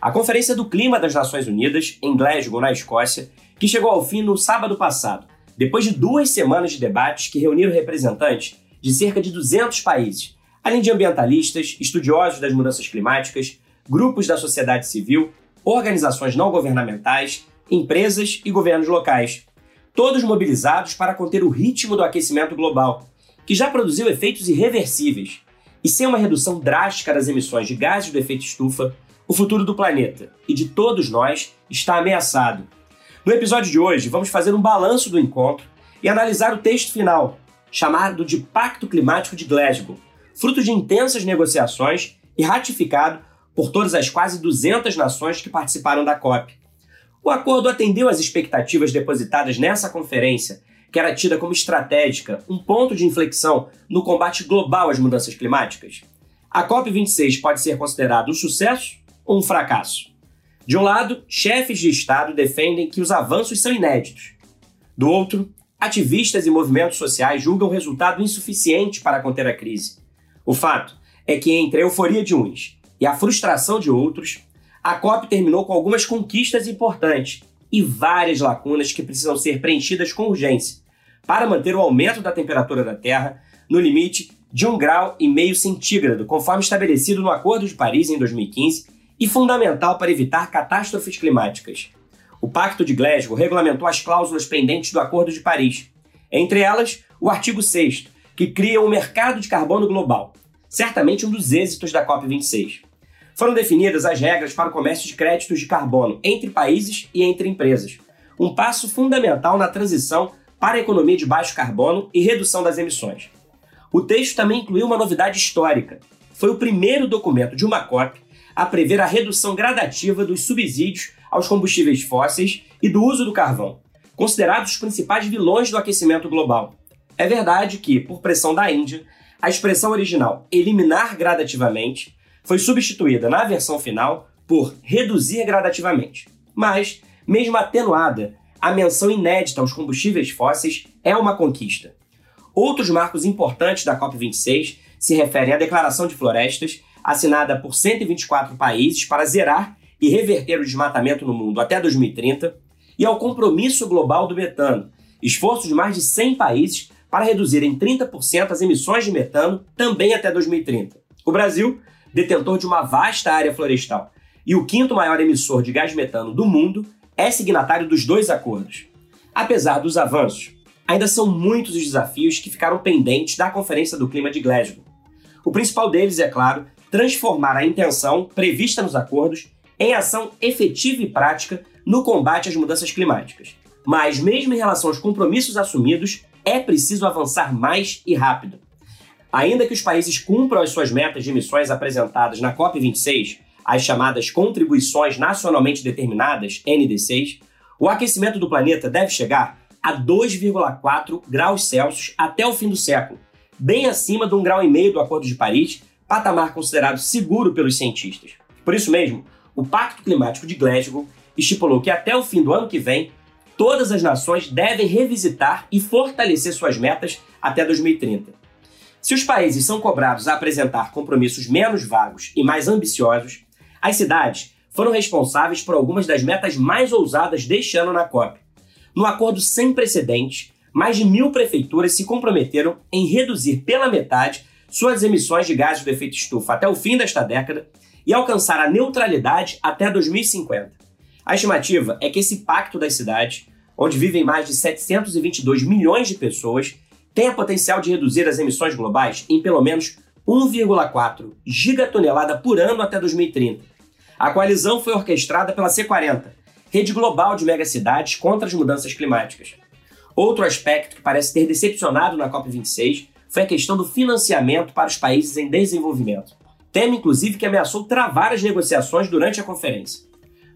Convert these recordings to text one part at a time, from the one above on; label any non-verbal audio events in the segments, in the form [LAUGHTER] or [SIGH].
a Conferência do Clima das Nações Unidas, em Glasgow, na Escócia, que chegou ao fim no sábado passado, depois de duas semanas de debates que reuniram representantes de cerca de 200 países, além de ambientalistas, estudiosos das mudanças climáticas, grupos da sociedade civil, organizações não governamentais, empresas e governos locais, todos mobilizados para conter o ritmo do aquecimento global, que já produziu efeitos irreversíveis, e sem uma redução drástica das emissões de gases do efeito estufa, o futuro do planeta e de todos nós está ameaçado. No episódio de hoje, vamos fazer um balanço do encontro e analisar o texto final, chamado de Pacto Climático de Glasgow, fruto de intensas negociações e ratificado por todas as quase 200 nações que participaram da COP. O acordo atendeu às expectativas depositadas nessa conferência, que era tida como estratégica, um ponto de inflexão no combate global às mudanças climáticas. A COP26 pode ser considerado um sucesso um fracasso. De um lado, chefes de Estado defendem que os avanços são inéditos. Do outro, ativistas e movimentos sociais julgam o resultado insuficiente para conter a crise. O fato é que, entre a euforia de uns e a frustração de outros, a COP terminou com algumas conquistas importantes e várias lacunas que precisam ser preenchidas com urgência para manter o aumento da temperatura da Terra no limite de 1,5 grau e meio centígrado, conforme estabelecido no Acordo de Paris em 2015 e fundamental para evitar catástrofes climáticas. O Pacto de Glasgow regulamentou as cláusulas pendentes do Acordo de Paris, entre elas o artigo 6, que cria um mercado de carbono global, certamente um dos êxitos da COP26. Foram definidas as regras para o comércio de créditos de carbono entre países e entre empresas, um passo fundamental na transição para a economia de baixo carbono e redução das emissões. O texto também incluiu uma novidade histórica. Foi o primeiro documento de uma COP a prever a redução gradativa dos subsídios aos combustíveis fósseis e do uso do carvão, considerados os principais vilões do aquecimento global. É verdade que, por pressão da Índia, a expressão original eliminar gradativamente foi substituída na versão final por reduzir gradativamente. Mas, mesmo atenuada, a menção inédita aos combustíveis fósseis é uma conquista. Outros marcos importantes da COP26 se referem à Declaração de Florestas assinada por 124 países para zerar e reverter o desmatamento no mundo até 2030, e ao Compromisso Global do Metano, esforço de mais de 100 países para reduzir em 30% as emissões de metano também até 2030. O Brasil, detentor de uma vasta área florestal e o quinto maior emissor de gás metano do mundo, é signatário dos dois acordos. Apesar dos avanços, ainda são muitos os desafios que ficaram pendentes da Conferência do Clima de Glasgow. O principal deles, é claro, transformar a intenção prevista nos acordos em ação efetiva e prática no combate às mudanças climáticas. Mas, mesmo em relação aos compromissos assumidos, é preciso avançar mais e rápido. Ainda que os países cumpram as suas metas de emissões apresentadas na COP26, as chamadas contribuições nacionalmente determinadas, NDCs, o aquecimento do planeta deve chegar a 2,4 graus Celsius até o fim do século, bem acima de um grau e meio do Acordo de Paris patamar considerado seguro pelos cientistas. Por isso mesmo, o Pacto Climático de Glasgow estipulou que até o fim do ano que vem, todas as nações devem revisitar e fortalecer suas metas até 2030. Se os países são cobrados a apresentar compromissos menos vagos e mais ambiciosos, as cidades foram responsáveis por algumas das metas mais ousadas deste ano na COP. No acordo sem precedentes, mais de mil prefeituras se comprometeram em reduzir pela metade suas emissões de gases do efeito estufa até o fim desta década e alcançar a neutralidade até 2050. A estimativa é que esse pacto das cidades, onde vivem mais de 722 milhões de pessoas, tenha potencial de reduzir as emissões globais em pelo menos 1,4 gigatonelada por ano até 2030. A coalizão foi orquestrada pela C40, rede global de megacidades contra as mudanças climáticas. Outro aspecto que parece ter decepcionado na COP26 foi a questão do financiamento para os países em desenvolvimento. Tema, inclusive, que ameaçou travar as negociações durante a conferência.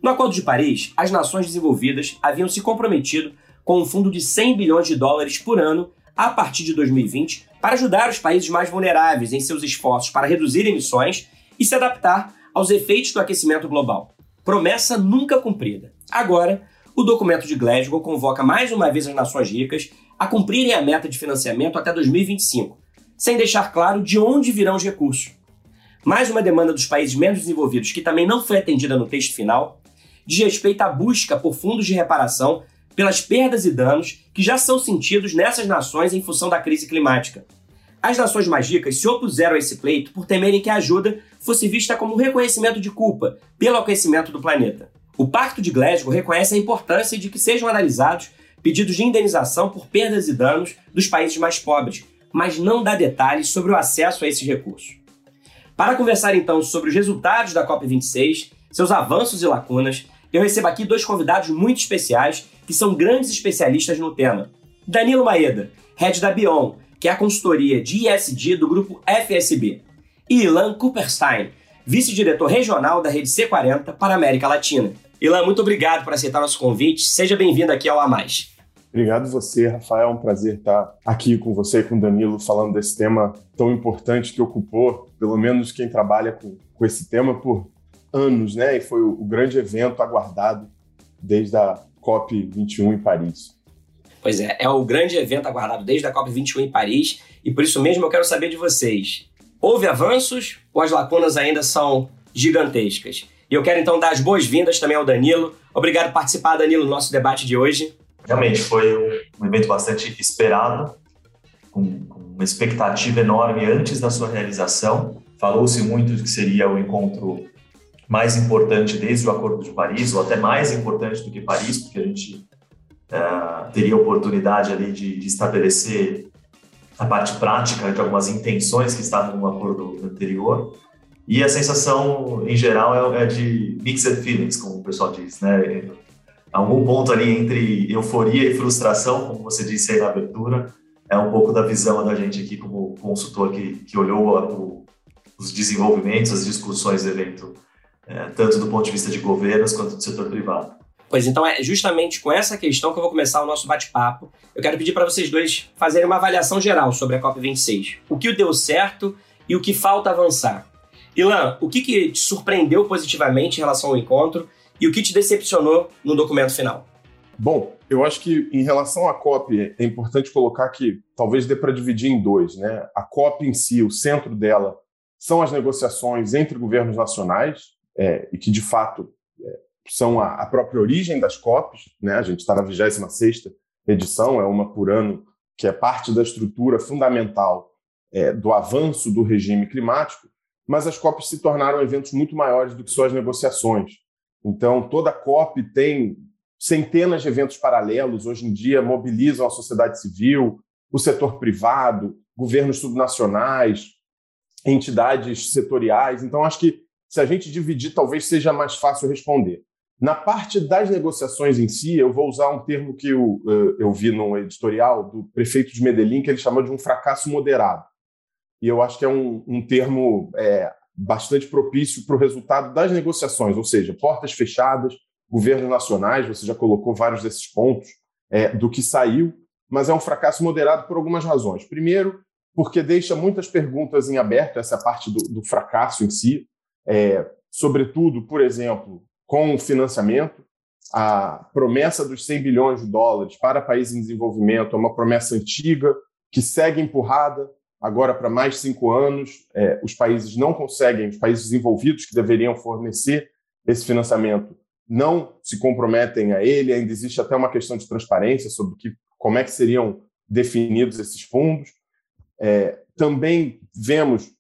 No Acordo de Paris, as nações desenvolvidas haviam se comprometido com um fundo de 100 bilhões de dólares por ano a partir de 2020 para ajudar os países mais vulneráveis em seus esforços para reduzir emissões e se adaptar aos efeitos do aquecimento global. Promessa nunca cumprida. Agora, o documento de Glasgow convoca mais uma vez as nações ricas a cumprirem a meta de financiamento até 2025, sem deixar claro de onde virão os recursos. Mais uma demanda dos países menos desenvolvidos, que também não foi atendida no texto final, diz respeito à busca por fundos de reparação pelas perdas e danos que já são sentidos nessas nações em função da crise climática. As nações mais ricas se opuseram a esse pleito por temerem que a ajuda fosse vista como um reconhecimento de culpa pelo aquecimento do planeta. O Pacto de Glasgow reconhece a importância de que sejam analisados pedidos de indenização por perdas e danos dos países mais pobres, mas não dá detalhes sobre o acesso a esses recursos. Para conversar então sobre os resultados da COP26, seus avanços e lacunas, eu recebo aqui dois convidados muito especiais que são grandes especialistas no tema. Danilo Maeda, head da Bion, que é a consultoria de ISD do grupo FSB, e Ilan Cooperstein, vice-diretor regional da rede C40 para a América Latina. Ilan, muito obrigado por aceitar nosso convite. Seja bem-vindo aqui ao A Mais. Obrigado você, Rafael. É um prazer estar aqui com você e com o Danilo falando desse tema tão importante que ocupou, pelo menos quem trabalha com, com esse tema, por anos, né? E foi o, o grande evento aguardado desde a COP21 em Paris. Pois é, é o grande evento aguardado desde a COP21 em Paris e por isso mesmo eu quero saber de vocês. Houve avanços ou as lacunas ainda são gigantescas? E eu quero então dar as boas-vindas também ao Danilo. Obrigado por participar, Danilo, do nosso debate de hoje. Realmente foi um, evento bastante esperado, com, com uma expectativa enorme antes da sua realização. Falou-se muito de que seria o encontro mais importante desde o Acordo de Paris, ou até mais importante do que Paris, porque a gente uh, teria oportunidade ali de, de, estabelecer a parte prática de algumas intenções que estavam no acordo anterior. E a sensação, em geral, é, é de mixed feelings, como o pessoal diz, né? Algum ponto ali entre euforia e frustração, como você disse aí na abertura, é um pouco da visão da gente aqui como consultor que, que olhou o, os desenvolvimentos, as discussões do evento é, tanto do ponto de vista de governos quanto do setor privado. Pois então é justamente com essa questão que eu vou começar o nosso bate-papo. Eu quero pedir para vocês dois fazerem uma avaliação geral sobre a COP26. O que deu certo e o que falta avançar. Ilan, o que, que te surpreendeu positivamente em relação ao encontro e o que te decepcionou no documento final? Bom, eu acho que em relação à COP é importante colocar que talvez dê para dividir em dois, né? A COP em si, o centro dela são as negociações entre governos nacionais, é, e que de fato é, são a, a, própria origem das COPs. Né? A gente está na 26 edição, é uma por ano, que é parte da estrutura fundamental é, do avanço do regime climático, mas as COPs se tornaram eventos muito maiores do que só as negociações. Então, toda COP tem centenas de eventos paralelos, hoje em dia mobilizam a sociedade civil, o setor privado, governos subnacionais, entidades setoriais. Então, acho que se a gente dividir, talvez seja mais fácil responder. Na parte das negociações em si, eu vou usar um termo que eu, eh, eu vi no editorial do prefeito de Medellín, que ele chamou de um fracasso moderado. E eu acho que é um, um termo é, bastante propício para o resultado das negociações, ou seja, portas fechadas, governos nacionais, você já colocou vários desses pontos é, do que saiu, mas é um fracasso moderado por algumas razões. Primeiro, porque deixa muitas perguntas em aberto, essa é parte do, do fracasso em si é, sobretudo, por exemplo, com o financiamento. A promessa dos 100 bilhões de dólares para países em desenvolvimento é uma promessa antiga que segue empurrada agora para mais cinco anos. É, os países não conseguem, os países desenvolvidos que deveriam fornecer esse financiamento não se comprometem a ele. Ainda existe até uma questão de transparência sobre que, como é que seriam definidos esses fundos. É, também vemos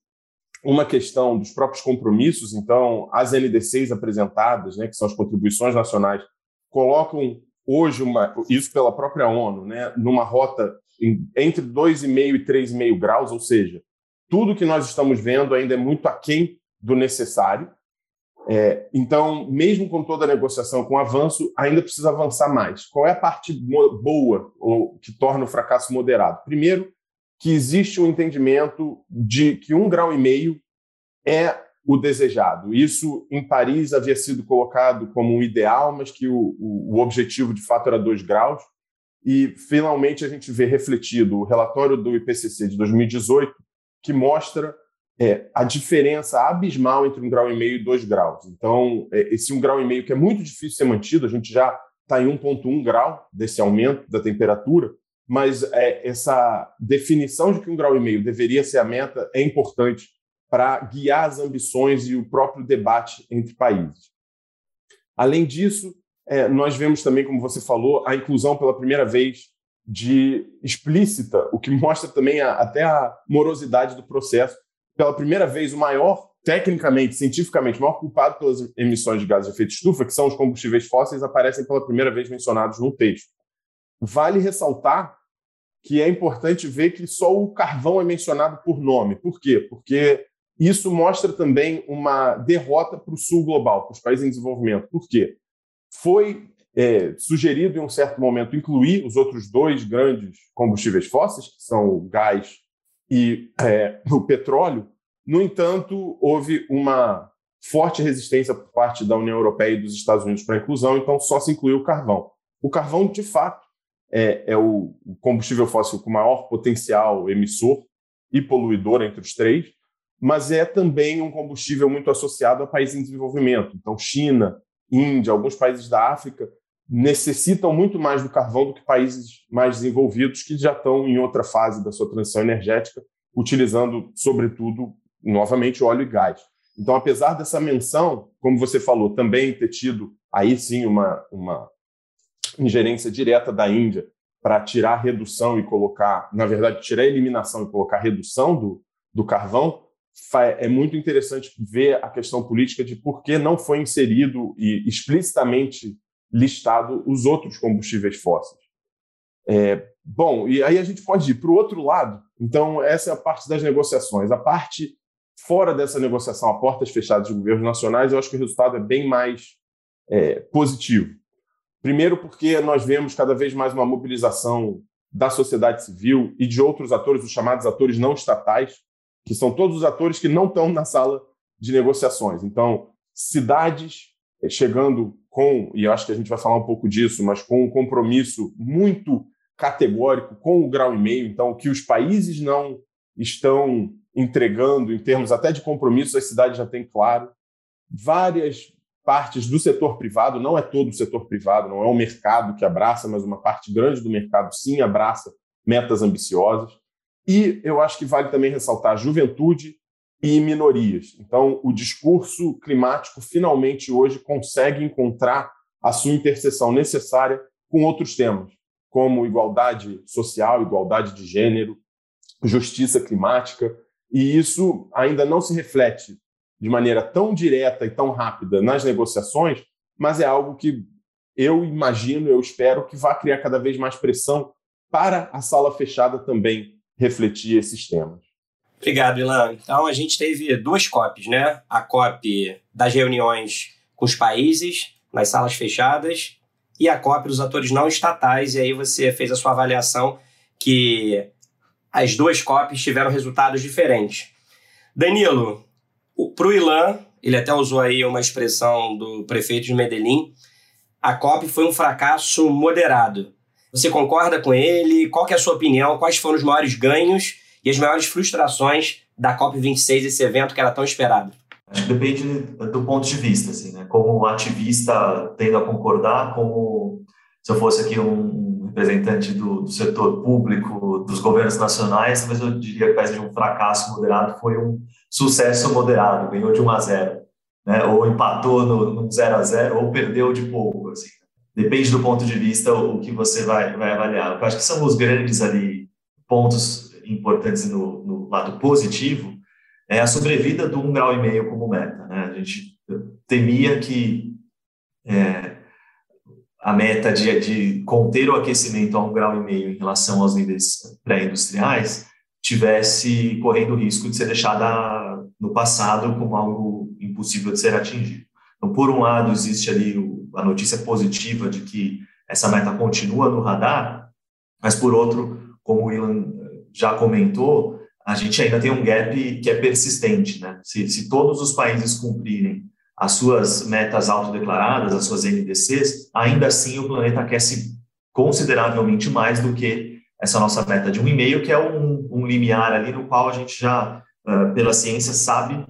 uma questão dos próprios compromissos, então, as NDCs apresentadas, né, que são as contribuições nacionais, colocam hoje, uma, isso pela própria ONU, né, numa rota entre 2,5 e 3,5 graus, ou seja, tudo que nós estamos vendo ainda é muito aquém do necessário. É, então, mesmo com toda a negociação, com avanço, ainda precisa avançar mais. Qual é a parte boa ou que torna o fracasso moderado? Primeiro, que existe um entendimento de que um grau e meio é o desejado. Isso, em Paris, havia sido colocado como um ideal, mas que o, o, objetivo, de fato, era 2 graus. E, finalmente, a gente vê refletido o relatório do IPCC de 2018, que mostra é, a diferença abismal entre um grau e meio e dois graus. Então, é, esse um grau e meio que é muito difícil ser mantido, a gente já está em 1,1 grau desse aumento da temperatura, mas é, essa definição de que um grau e meio deveria ser a meta é importante para guiar as ambições e o próprio debate entre países. Além disso, é, nós vemos também, como você falou, a inclusão pela primeira vez de explícita, o que mostra também a, até a morosidade do processo. Pela primeira vez, o maior, tecnicamente, cientificamente, o maior culpado pelas emissões de gases de efeito estufa, que são os combustíveis fósseis, aparecem pela primeira vez mencionados no texto. Vale ressaltar que é importante ver que só o carvão é mencionado por nome. Por quê? Porque isso mostra também uma derrota para o sul global, para os países em desenvolvimento. Por quê? Foi é, sugerido em um certo momento incluir os outros dois grandes combustíveis fósseis, que são o gás e é, o petróleo. No entanto, houve uma forte resistência por parte da União Europeia e dos Estados Unidos para a inclusão, então só se incluiu o carvão. O carvão, de fato, é, é o combustível fóssil com maior potencial emissor e poluidor entre os três, mas é também um combustível muito associado a países em desenvolvimento. Então, China, Índia, alguns países da África necessitam muito mais do carvão do que países mais desenvolvidos que já estão em outra fase da sua transição energética, utilizando, sobretudo, novamente, óleo e gás. Então, apesar dessa menção, como você falou, também ter tido aí sim uma, uma ingerência direta da Índia para tirar redução e colocar, na verdade, tirar a eliminação e colocar redução do, do carvão, é muito interessante ver a questão política de por que não foi inserido e explicitamente listado os outros combustíveis fósseis. É, bom, e aí a gente pode ir para o outro lado. Então, essa é a parte das negociações. A parte fora dessa negociação, a portas fechadas de governos nacionais, eu acho que o resultado é bem mais é, positivo. Primeiro, porque nós vemos cada vez mais uma mobilização da sociedade civil e de outros atores, os chamados atores não estatais, que são todos os atores que não estão na sala de negociações. Então, cidades é, chegando com, e acho que a gente vai falar um pouco disso, mas com um compromisso muito categórico com o grau e meio. Então, o que os países não estão entregando em termos até de compromisso, as cidades já têm claro. Várias partes do setor privado, não é todo o setor privado, não é o mercado que abraça, mas uma parte grande do mercado sim abraça metas ambiciosas. E eu acho que vale também ressaltar juventude e minorias. Então, o discurso climático finalmente hoje consegue encontrar a sua interseção necessária com outros temas, como igualdade social, igualdade de gênero, justiça climática, e isso ainda não se reflete de maneira tão direta e tão rápida nas negociações, mas é algo que eu imagino, eu espero que vá criar cada vez mais pressão para a sala fechada também refletir esses temas. Obrigado, Ilan. Então, a gente teve duas COPs, né? A COP das reuniões com os países, nas salas fechadas, e a COP dos atores não estatais, e aí você fez a sua avaliação que as duas COPs tiveram resultados diferentes. Danilo, para o Ilan, ele até usou aí uma expressão do prefeito de Medellín, a COP foi um fracasso moderado. Você concorda com ele? Qual é a sua opinião? Quais foram os maiores ganhos e as maiores frustrações da COP26, esse evento que era tão esperado? Acho que depende do ponto de vista, assim, né? Como ativista, tendo a concordar, como se eu fosse aqui um representante do, do setor público, dos governos nacionais, talvez eu diria que, ao de um fracasso moderado, foi um sucesso moderado, ganhou de 1 a 0, né? Ou empatou no, no 0 a 0, ou perdeu de pouco, assim. Depende do ponto de vista o, o que você vai, vai avaliar. Eu acho que são os grandes ali pontos importantes no, no lado positivo é a sobrevida do um grau e meio como meta. Né? A gente temia que é, a meta de, de, conter o aquecimento a um grau e meio em relação aos níveis pré-industriais tivesse correndo o risco de ser deixada no passado como algo impossível de ser atingido. Então, por um lado, existe ali a notícia positiva de que essa meta continua no radar, mas por outro, como o Ilan já comentou, a gente ainda tem um gap que é persistente. Né? Se, se todos os países cumprirem as suas metas autodeclaradas, as suas NDCs, ainda assim o planeta aquece consideravelmente mais do que essa nossa meta de 1,5, que é um, um limiar ali no qual a gente já, uh, pela ciência, sabe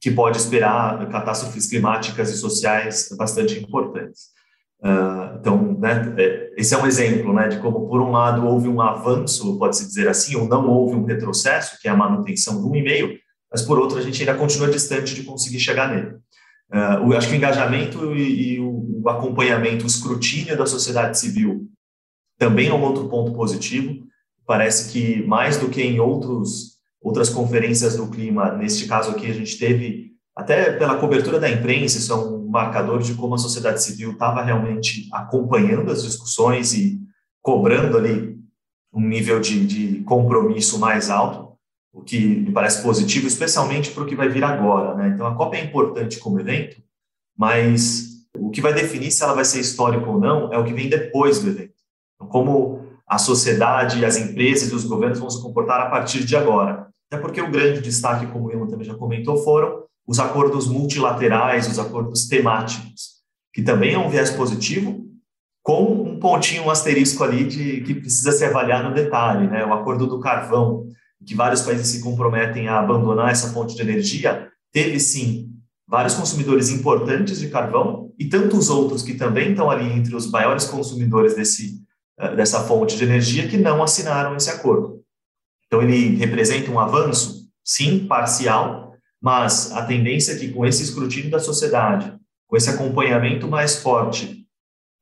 que pode esperar catástrofes climáticas e sociais bastante importantes. Uh, então, né, é, esse é um exemplo né, de como, por um lado, houve um avanço, pode-se dizer assim, ou não houve um retrocesso, que é a manutenção do 1,5, mas, por outro, a gente ainda continua distante de conseguir chegar nele. Uh, acho que o engajamento e, e o, o, acompanhamento, o escrutínio da sociedade civil também é um outro ponto positivo. Parece que, mais do que em outros, outras conferências do clima, neste caso aqui, a gente teve até pela cobertura da imprensa, isso é um marcador de como a sociedade civil estava realmente acompanhando as discussões e cobrando ali um nível de, de compromisso mais alto, o que me parece positivo, especialmente para o que vai vir agora. Né? Então, a COP é importante como evento, mas o que vai definir se ela vai ser histórica ou não é o que vem depois do evento. Então, como a sociedade, as empresas e os governos vão se comportar a partir de agora. Até porque o grande destaque, como o Ilan também já comentou, foram os acordos multilaterais, os acordos temáticos, que também é um viés positivo, com um pontinho, um asterisco ali de que precisa ser avaliado no detalhe, né? O acordo do carvão, que vários países se comprometem a abandonar essa fonte de energia, teve sim vários consumidores importantes de carvão e tantos outros que também estão ali entre os maiores consumidores desse, eh, dessa fonte de energia que não assinaram esse acordo. Então, ele representa um avanço, sim, parcial, mas a tendência é que, com esse escrutínio da sociedade, com esse acompanhamento mais forte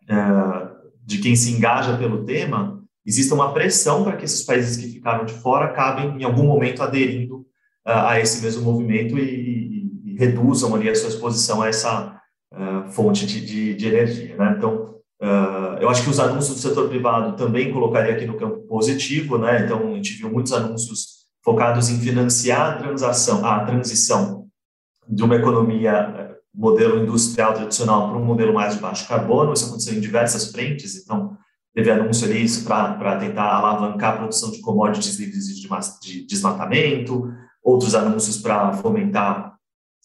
é, de quem se engaja pelo tema, exista uma pressão para que esses países que ficaram de fora acabem, em algum momento, aderindo é, a esse mesmo movimento e, e, e, reduzam ali a sua exposição a essa uh, fonte de, de, de, energia. Né? Então, uh, eu acho que os anúncios do setor privado também colocaria aqui no campo positivo. Né? Então, a gente viu muitos anúncios focados em financiar a transação, a transição de uma economia eh, modelo industrial tradicional para um modelo mais de baixo carbono. Isso aconteceu em diversas frentes, então teve anúncio ali para tentar alavancar a produção de commodities livres de desmatamento, outros anúncios para fomentar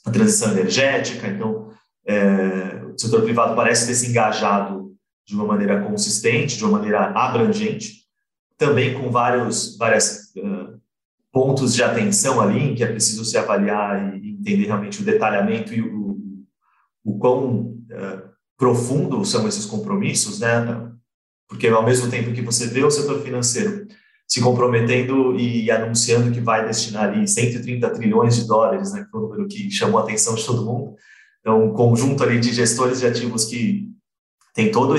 a transição energética. Então, é, o setor privado parece ter se engajado de uma maneira consistente, de uma maneira abrangente, também com vários, várias uh, pontos de atenção ali em que é preciso se avaliar e entender realmente o detalhamento e o, o quão uh, profundo são esses compromissos, né? Porque ao mesmo tempo que você vê o setor financeiro se comprometendo e anunciando que vai destinar ali 130 trilhões de dólares, né, que foi o número que chamou a atenção de todo mundo. Então, um conjunto ali de gestores de ativos que tem todo,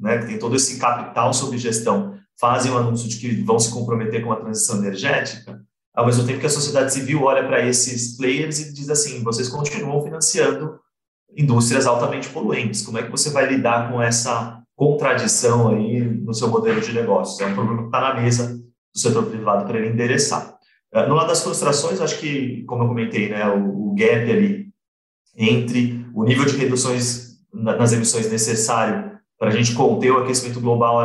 né, tem todo esse capital sob gestão, fazem o um anúncio de que vão se comprometer com a transição energética, ao mesmo tempo que a sociedade civil olha para esses players e diz assim: vocês continuam financiando indústrias altamente poluentes. Como é que você vai lidar com essa contradição aí no seu modelo de negócios? É um problema que está na mesa do setor privado para ele endereçar. Eh, no lado das frustrações, acho que, como eu comentei, né, o, o gap ali entre o nível de reduções nas emissões necessário para a gente conter o aquecimento global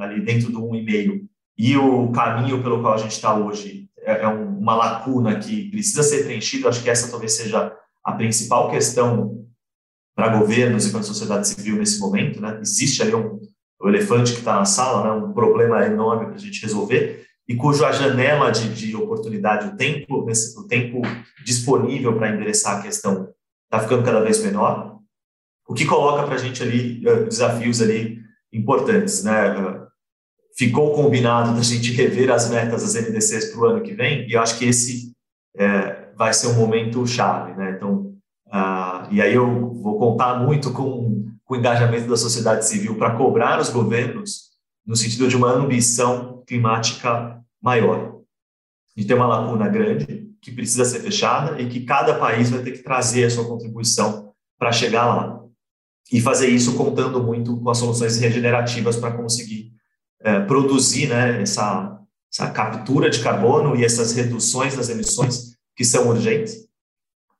ali dentro do 1,5 e o caminho pelo qual a gente está hoje é, é uma lacuna que precisa ser preenchida. Acho que essa talvez seja a principal questão para governos e para a sociedade civil nesse momento. Né? Existe ali um, um elefante que está na sala, né? um problema enorme para a gente resolver e cuja janela de, de oportunidade, o tempo, o tempo disponível para endereçar a questão está ficando cada vez menor, o que coloca para a gente ali uh, desafios ali importantes, né? Uh, ficou combinado da gente rever as metas das NDCs para o ano que vem, e eu acho que esse é, vai ser um momento chave, né? Então, uh, e aí eu vou contar muito com, com o engajamento da sociedade civil para cobrar os governos no sentido de uma ambição climática maior. Gente tem uma lacuna grande que precisa ser fechada e que cada país vai ter que trazer a sua contribuição para chegar lá. E fazer isso contando muito com as soluções regenerativas para conseguir é, produzir né, essa, essa captura de carbono e essas reduções das emissões que são urgentes.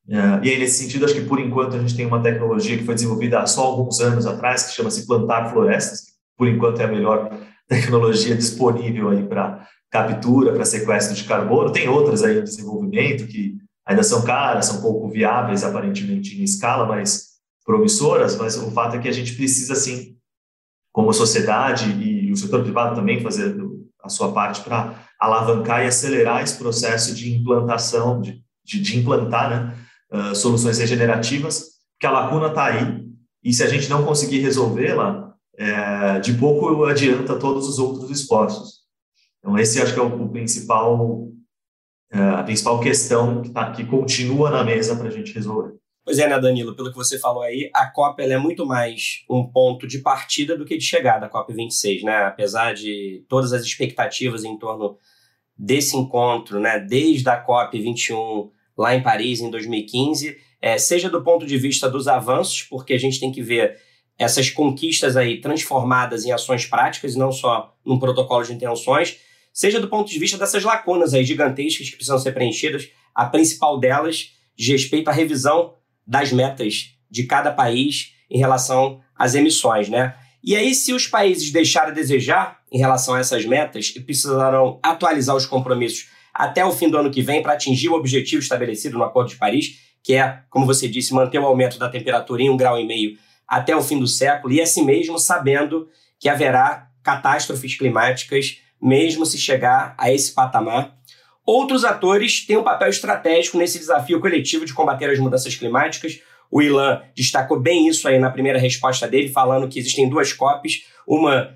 É, e aí, nesse sentido, acho que por enquanto a gente tem uma tecnologia que foi desenvolvida há só alguns anos atrás, que chama-se plantar florestas, que por enquanto é a melhor [LAUGHS] tecnologia disponível aí para captura, para sequestro de carbono. Tem outras aí em desenvolvimento que ainda são caras, são pouco viáveis aparentemente em escala, mas promissoras, mas o fato é que a gente precisa, sim, como sociedade e o setor privado também fazer a sua parte para alavancar e acelerar esse processo de implantação, de, de, de implantar né, uh, soluções regenerativas, que a lacuna está aí, e se a gente não conseguir resolvê-la, é, de pouco adianta todos os outros esforços. Então, esse acho que é o, o principal, é, a principal questão que, tá, que continua na mesa para a gente resolver. Pois é, né, Danilo? Pelo que você falou aí, a COP é muito mais um ponto de partida do que de chegada, a COP26, né? Apesar de todas as expectativas em torno desse encontro, né, desde a COP21 lá em Paris em 2015, é, seja do ponto de vista dos avanços, porque a gente tem que ver essas conquistas aí transformadas em ações práticas, não só num protocolo de intenções, seja do ponto de vista dessas lacunas aí gigantescas que precisam ser preenchidas, a principal delas de respeito à revisão das metas de cada país em relação às emissões, né? E aí, se os países deixarem a desejar em relação a essas metas e precisarão atualizar os compromissos até o fim do ano que vem para atingir o objetivo estabelecido no Acordo de Paris, que é, como você disse, manter o aumento da temperatura em um grau e meio até o fim do século, e assim mesmo sabendo que haverá catástrofes climáticas, mesmo se chegar a esse patamar. Outros atores têm um papel estratégico nesse desafio coletivo de combater as mudanças climáticas. O Ilan destacou bem isso aí na primeira resposta dele, falando que existem duas COPs, uma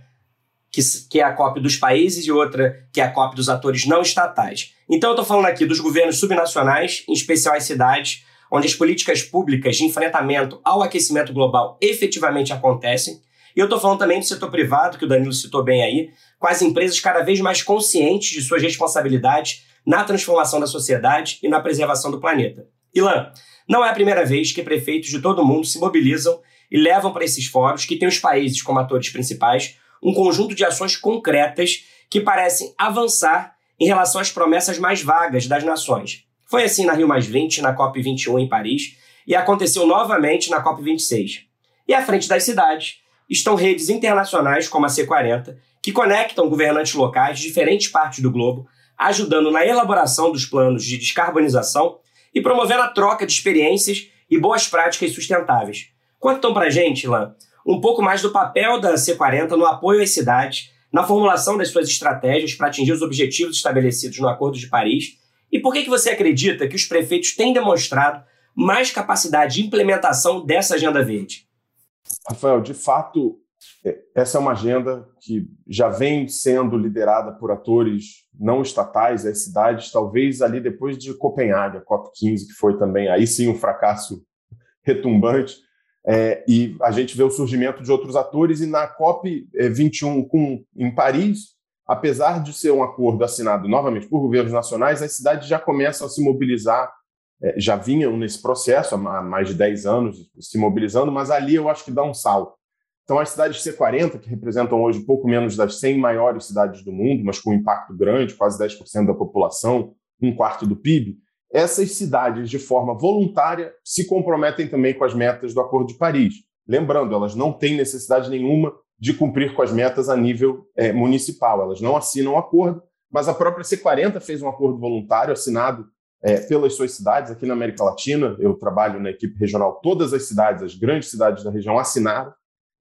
que, que é a COP dos países e outra que é a COP dos atores não estatais. Então eu estou falando aqui dos governos subnacionais, em especial as cidades, onde as políticas públicas de enfrentamento ao aquecimento global efetivamente acontecem. E eu estou falando também do setor privado, que o Danilo citou bem aí, com as empresas cada vez mais conscientes de suas responsabilidades na transformação da sociedade e na preservação do planeta. Ilan, não é a primeira vez que prefeitos de todo o mundo se mobilizam e levam para esses fóruns, que têm os países como atores principais, um conjunto de ações concretas que parecem avançar em relação às promessas mais vagas das nações. Foi assim na Rio na COP21 em Paris, e aconteceu novamente na COP26. E à frente das cidades estão redes internacionais como a C40, que conectam governantes locais de diferentes partes do globo, ajudando na elaboração dos planos de descarbonização e promovendo a troca de experiências e boas práticas sustentáveis. Conta então pra gente, Lan, um pouco mais do papel da C40 no apoio às cidades, na formulação das suas estratégias para atingir os objetivos estabelecidos no Acordo de Paris e por que, que você acredita que os prefeitos têm demonstrado mais capacidade de implementação dessa agenda verde? Rafael, de fato, essa é uma agenda que já vem sendo liderada por atores não estatais, as cidades, talvez ali depois de Copenhague, a COP15, que foi também aí sim um fracasso [LAUGHS] retumbante, é, e a gente vê o surgimento de outros atores, e na COP21 é, com, em Paris, apesar de ser um acordo assinado novamente por governos nacionais, as cidades já começam a se mobilizar, é, já vinham nesse processo há mais de 10 anos se mobilizando, mas ali eu acho que dá um salto. Então, as cidades C40, que representam hoje pouco menos das 100 maiores cidades do mundo, mas com impacto grande, quase 10% da população, um quarto do PIB, essas cidades, de forma voluntária, se comprometem também com as metas do Acordo de Paris. Lembrando, elas não têm necessidade nenhuma de cumprir com as metas a nível é, municipal. Elas não assinam um acordo, mas a própria C40 fez um acordo voluntário assinado é, pelas suas cidades aqui na América Latina. Eu trabalho na equipe regional, todas as cidades, as grandes cidades da região assinaram,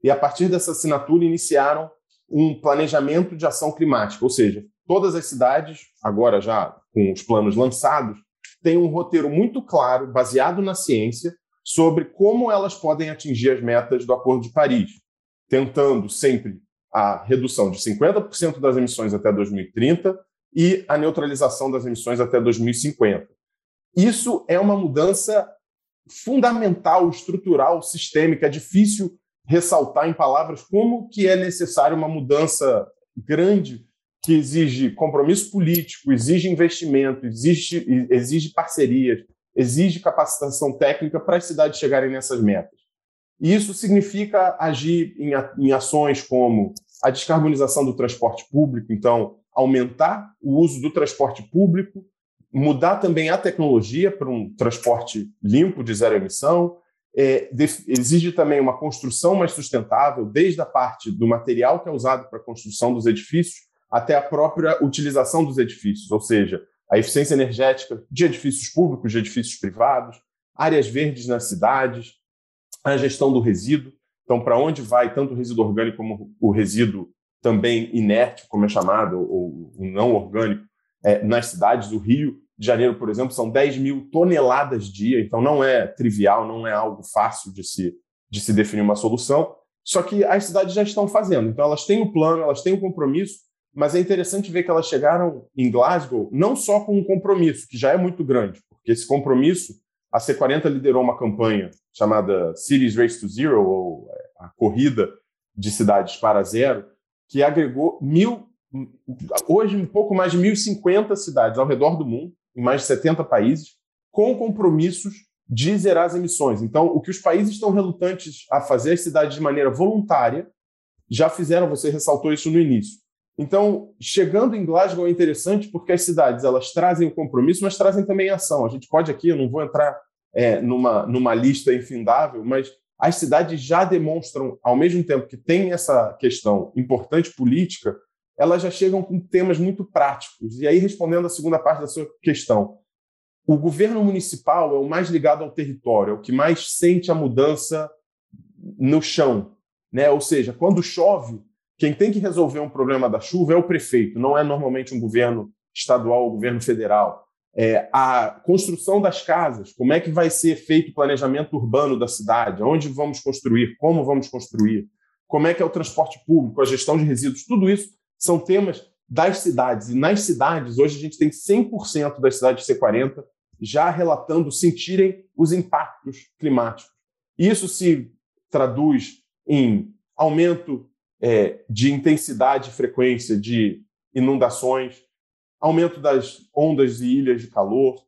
e a partir dessa assinatura iniciaram um planejamento de ação climática, ou seja, todas as cidades, agora já com os planos lançados, têm um roteiro muito claro, baseado na ciência, sobre como elas podem atingir as metas do Acordo de Paris tentando sempre a redução de 50% das emissões até 2030 e a neutralização das emissões até 2050. Isso é uma mudança fundamental, estrutural, sistêmica. É difícil ressaltar em palavras como que é necessário uma mudança grande que exige compromisso político, exige investimento, exige, exige parcerias, exige capacitação técnica para as cidades chegarem nessas metas. Isso significa agir em, em ações como a descarbonização do transporte público, então, aumentar o uso do transporte público, mudar também a tecnologia para um transporte limpo, de zero emissão, é, exige também uma construção mais sustentável, desde a parte do material que é usado para a construção dos edifícios até a própria utilização dos edifícios, ou seja, a eficiência energética de edifícios públicos, de edifícios privados, áreas verdes nas cidades, a gestão do resíduo. Então, para onde vai tanto o resíduo orgânico como o resíduo também inerte, como é chamado, ou não orgânico, é, nas cidades. O Rio de Janeiro, por exemplo, são 10 mil toneladas dia, então não é trivial, não é algo fácil de se, de se definir uma solução. Só que as cidades já estão fazendo, então elas têm o plano, elas têm o compromisso, mas é interessante ver que elas chegaram em Glasgow não só com um compromisso, que já é muito grande, porque esse compromisso, a C40 liderou uma campanha chamada Cities Race to Zero, ou é, a corrida de cidades para zero, que agregou mil, hoje um pouco mais de 1.050 cidades ao redor do mundo, em mais de 70 países, com compromissos de zerar as emissões. Então, o que os países estão relutantes a fazer, as cidades de maneira voluntária, já fizeram, você ressaltou isso no início. Então, chegando em Glasgow é interessante porque as cidades elas trazem o compromisso, mas trazem também ação. A gente pode aqui, eu não vou entrar é, numa, numa lista infindável, mas as cidades já demonstram, ao mesmo tempo que tem essa questão importante política, elas já chegam com temas muito práticos. E aí, respondendo a segunda parte da sua questão, o governo municipal é o mais ligado ao território, é o que mais sente a mudança no chão. Né? Ou seja, quando chove, quem tem que resolver um problema da chuva é o prefeito, não é normalmente um governo estadual ou governo federal é, a construção das casas, como é que vai ser feito o planejamento urbano da cidade, onde vamos construir, como vamos construir, como é que é o transporte público, a gestão de resíduos, tudo isso são temas das cidades. E nas cidades, hoje a gente tem 100% das cidades C40 já relatando sentirem os impactos climáticos. Isso se traduz em aumento é, de intensidade e frequência de inundações, aumento das ondas e ilhas de calor,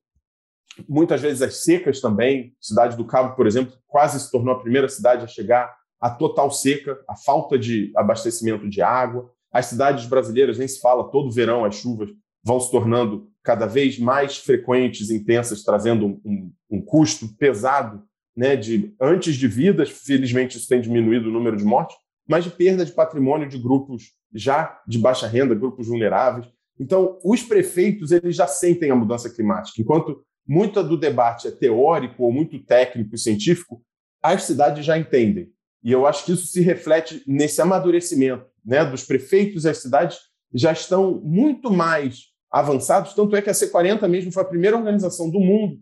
muitas vezes as secas também. Cidade do Cabo, por exemplo, quase se tornou a primeira cidade a chegar à total seca, a falta de abastecimento de água. As cidades brasileiras, nem se fala, todo verão as chuvas vão se tornando cada vez mais frequentes, intensas, trazendo um, um, um custo pesado né, de antes de vidas, felizmente isso tem diminuído o número de mortes, mas de perda de patrimônio de grupos já de baixa renda, grupos vulneráveis. Então, os prefeitos eles já sentem a mudança climática. Enquanto muito do debate é teórico ou muito técnico e científico, as cidades já entendem. E eu acho que isso se reflete nesse amadurecimento né, dos prefeitos e as cidades já estão muito mais avançados, tanto é que a C40 mesmo foi a primeira organização do mundo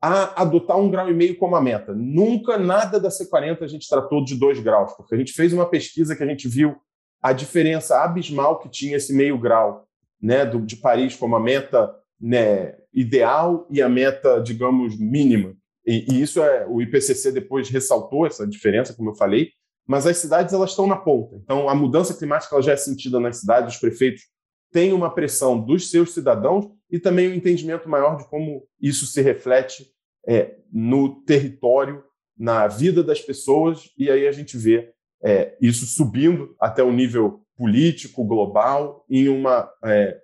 a adotar um grau e meio como a meta. Nunca nada da C40 a gente tratou de dois graus, porque a gente fez uma pesquisa que a gente viu a diferença abismal que tinha esse meio grau né, do, de Paris como a meta né, ideal e a meta, digamos, mínima. E, e, isso é o IPCC depois ressaltou essa diferença, como eu falei. Mas as cidades elas estão na ponta. Então a mudança climática ela já é sentida nas cidades. Os prefeitos têm uma pressão dos seus cidadãos e também um entendimento maior de como isso se reflete é, no território, na vida das pessoas. E aí a gente vê é, isso subindo até o nível político global em uma, é,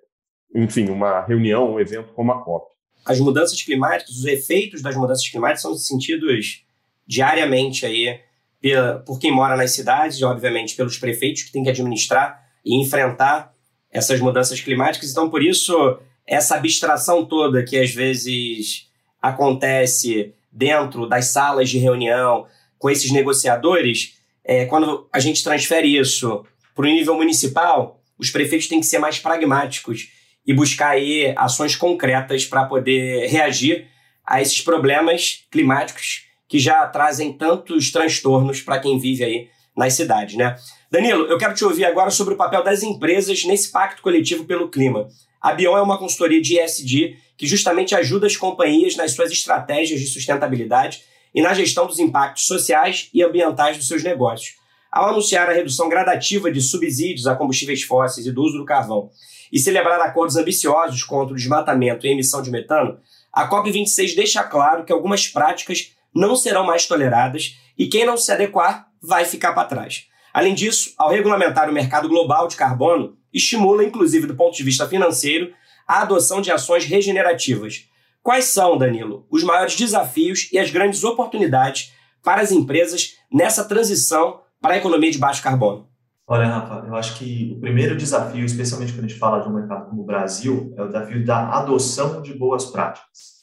enfim, uma reunião, um evento como a COP. As mudanças climáticas, os efeitos das mudanças climáticas são sentidos diariamente aí pela, por quem mora nas cidades e, obviamente, pelos prefeitos que têm que administrar e enfrentar essas mudanças climáticas. Então, por isso, essa abstração toda que às vezes acontece dentro das salas de reunião com esses negociadores, é, quando a gente transfere isso para o nível municipal, os prefeitos têm que ser mais pragmáticos e buscar aí ações concretas para poder reagir a esses problemas climáticos que já trazem tantos transtornos para quem vive aí nas cidades, né? Danilo, eu quero te ouvir agora sobre o papel das empresas nesse pacto coletivo pelo clima. A Bion é uma consultoria de ESG que justamente ajuda as companhias nas suas estratégias de sustentabilidade e na gestão dos impactos sociais e ambientais dos seus negócios ao anunciar a redução gradativa de subsídios a combustíveis fósseis e do uso do carvão e celebrar acordos ambiciosos contra o desmatamento e emissão de metano, a COP26 deixa claro que algumas práticas não serão mais toleradas e quem não se adequar vai ficar para trás. Além disso, ao regulamentar o mercado global de carbono, estimula, inclusive do ponto de vista financeiro, a adoção de ações regenerativas. Quais são, Danilo, os maiores desafios e as grandes oportunidades para as empresas nessa transição para a economia de baixo carbono? Olha, Rafa, eu acho que o primeiro desafio, especialmente quando a gente fala de um mercado como o Brasil, é o desafio da adoção de boas práticas.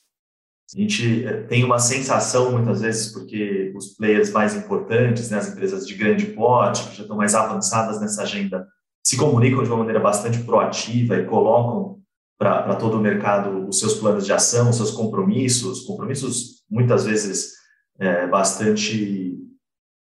A gente eh, tem uma sensação, muitas vezes, porque os players mais importantes, né, as empresas de grande porte, que já estão mais avançadas nessa agenda, se comunicam de uma maneira bastante proativa e colocam para todo o mercado os seus planos de ação, os seus compromissos, compromissos muitas vezes é, bastante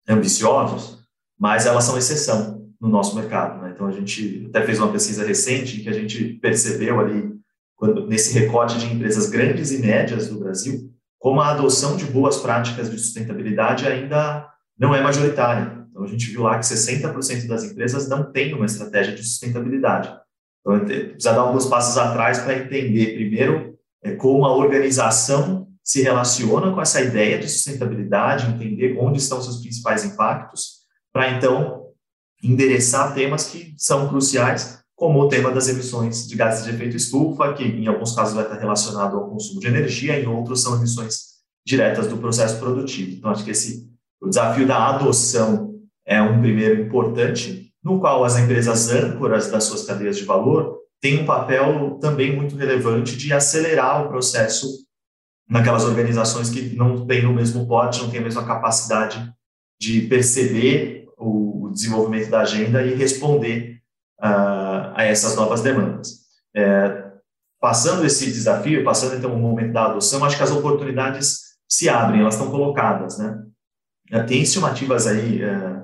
ambiciosos, mas elas são exceção no nosso mercado. Né? Então, a gente até fez uma pesquisa recente que a gente percebeu ali, quando, nesse recorte de empresas grandes e médias do Brasil, como a adoção de boas práticas de sustentabilidade ainda não é majoritária. Então, a gente viu lá que 60% das empresas não têm uma estratégia de sustentabilidade. Então, precisa dar alguns passos atrás para entender, primeiro, é, como a organização se relaciona com essa ideia de sustentabilidade, entender onde estão seus principais impactos, para então endereçar temas que são cruciais, como o tema das emissões de gases de efeito estufa, que em alguns casos vai estar relacionado ao consumo de energia, em outros são emissões diretas do processo produtivo. Então, acho que esse o desafio da adoção é um primeiro importante, no qual as empresas âncoras das suas cadeias de valor têm um papel também muito relevante de acelerar o processo naquelas organizações que não têm o mesmo pote, não têm a mesma capacidade de perceber o, desenvolvimento da agenda e responder uh, a essas novas demandas. É, passando esse desafio, passando então o momento da adoção, acho que as oportunidades se abrem, elas estão colocadas, né? É, tem estimativas aí é,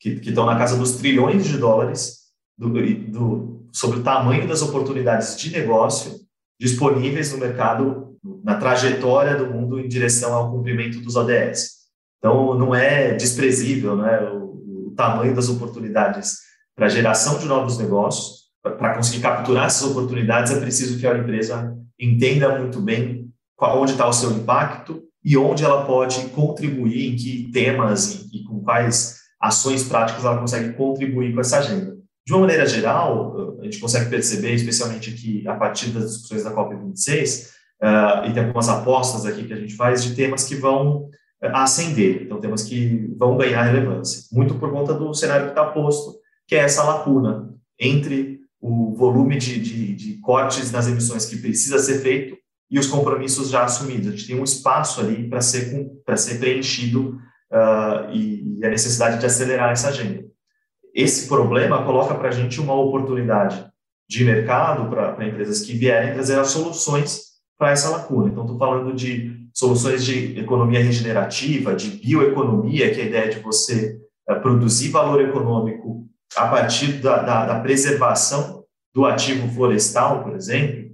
que, que estão na casa dos trilhões de dólares do, do, sobre o tamanho das oportunidades de negócio disponíveis no mercado, na trajetória do mundo em direção ao cumprimento dos ODS. Então, não é desprezível né, o, o tamanho das oportunidades para geração de novos negócios. Para conseguir capturar essas oportunidades, é preciso que a empresa entenda muito bem qual, onde está o seu impacto e onde ela pode contribuir, em que temas e, e com quais ações práticas ela consegue contribuir com essa agenda. De uma maneira geral, a gente consegue perceber, especialmente aqui a partir das discussões da COP26, uh, e tem algumas apostas aqui que a gente faz de temas que vão uh, ascender, então temas que vão ganhar relevância, muito por conta do cenário que está posto, que é essa lacuna entre o volume de, de, de cortes nas emissões que precisa ser feito e os compromissos já assumidos. A gente tem um espaço ali para ser, ser preenchido uh, e, e, a necessidade de acelerar essa agenda. Esse problema coloca para a gente uma oportunidade de mercado para empresas que vierem trazer as soluções para essa lacuna. Então, estou falando de soluções de economia regenerativa, de bioeconomia, que é a ideia de você uh, produzir valor econômico a partir da, da, da preservação do ativo florestal, por exemplo,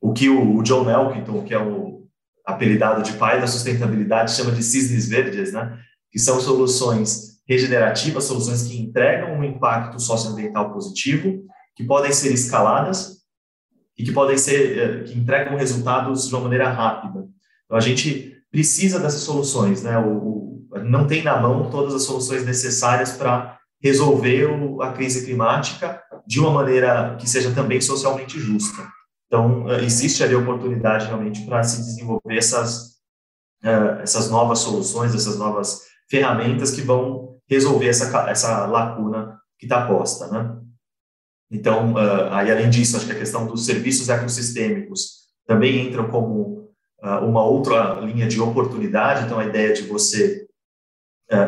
o que o, o John Elkington, que é o apelidado de pai da sustentabilidade, chama de cisnes verdes, né? que são soluções regenerativas, soluções que entregam um impacto socioambiental positivo, que podem ser escaladas e que podem ser, eh, que entregam resultados de uma maneira rápida. Então, a gente precisa dessas soluções, né? O, o não tem na mão todas as soluções necessárias para resolver a crise climática de uma maneira que seja também socialmente justa. Então, eh, existe ali oportunidade realmente para se desenvolver essas, uh, essas novas soluções, essas novas ferramentas que vão resolver essa, essa lacuna que está posta, né? Então, uh, aí além disso, acho que a questão dos serviços ecossistêmicos também entram como uma outra linha de oportunidade. Então, a ideia de você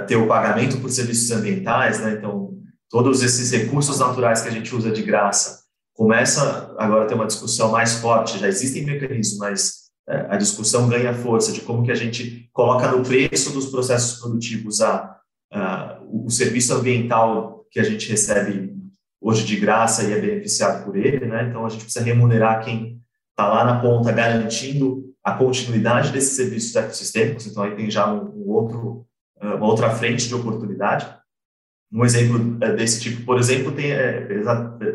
ter o pagamento por serviços ambientais, né? Então, todos esses recursos naturais que a gente usa de graça, começa agora a ter uma discussão mais forte, já existem mecanismos, mas é, a discussão ganha força de como que a gente coloca no preço dos processos produtivos a, a, o serviço ambiental que a gente recebe hoje de graça e é beneficiado por ele, né? Então a gente precisa remunerar quem está lá na ponta garantindo a continuidade desses serviços ecossistêmicos. Então aí tem já um, um outro uma outra frente de oportunidade. Um exemplo é, desse tipo, por exemplo, tem, é,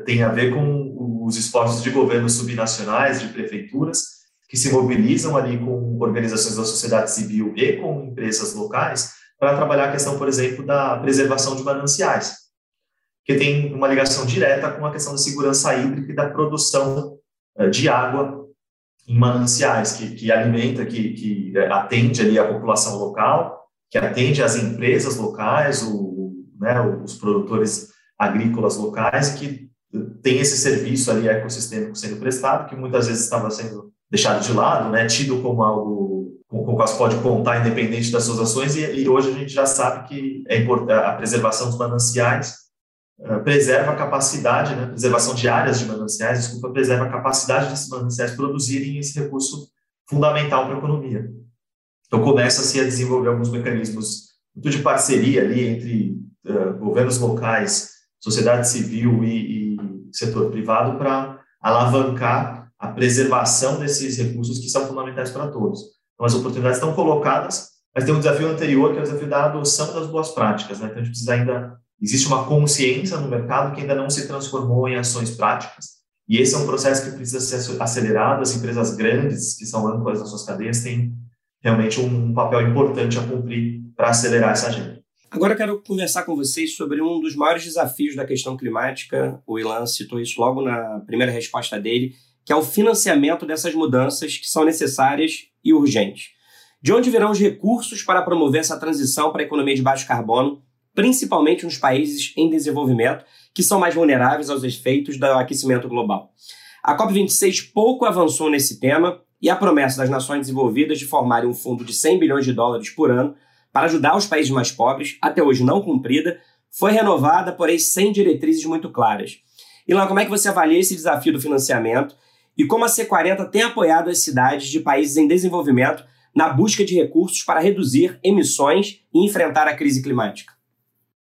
tem a ver com os esforços de governos subnacionais, de prefeituras, que se mobilizam ali com organizações da sociedade civil e com empresas locais para trabalhar a questão, por exemplo, da preservação de mananciais, que tem uma ligação direta com a questão da segurança hídrica e da produção é, de água em mananciais, que, que alimenta, que, que atende ali a população local, que atende as empresas locais, o, né, os produtores agrícolas locais, que tem esse serviço ali ecossistêmico sendo prestado, que muitas vezes estava sendo deixado de lado, né, tido como algo com o qual se pode contar independente das suas ações, e, e hoje a gente já sabe que é a preservação dos mananciais uh, preserva a capacidade, né, preservação de áreas de mananciais, desculpa, preserva a capacidade desses mananciais produzirem esse recurso fundamental para a economia. Então começa-se a desenvolver alguns mecanismos muito de parceria ali entre uh, governos locais, sociedade civil e, e setor privado para alavancar a preservação desses recursos que são fundamentais para todos. Então, as oportunidades estão colocadas, mas tem um desafio anterior, que é o desafio da adoção das boas práticas. Né? Então, a gente precisa ainda. Existe uma consciência no mercado que ainda não se transformou em ações práticas. E esse é um processo que precisa ser acelerado. As empresas grandes, que são âncoras das suas cadeias, têm realmente um papel importante a cumprir para acelerar essa agenda. Agora quero conversar com vocês sobre um dos maiores desafios da questão climática. O Ilan citou isso logo na primeira resposta dele, que é o financiamento dessas mudanças que são necessárias e urgentes. De onde virão os recursos para promover essa transição para a economia de baixo carbono, principalmente nos países em desenvolvimento, que são mais vulneráveis aos efeitos do aquecimento global? A COP26 pouco avançou nesse tema e a promessa das nações desenvolvidas de formarem um fundo de 100 bilhões de dólares por ano para ajudar os países mais pobres, até hoje não cumprida, foi renovada, porém sem diretrizes muito claras. Ilan, como é que você avalia esse desafio do financiamento e como a C40 tem apoiado as cidades de países em desenvolvimento na busca de recursos para reduzir emissões e enfrentar a crise climática?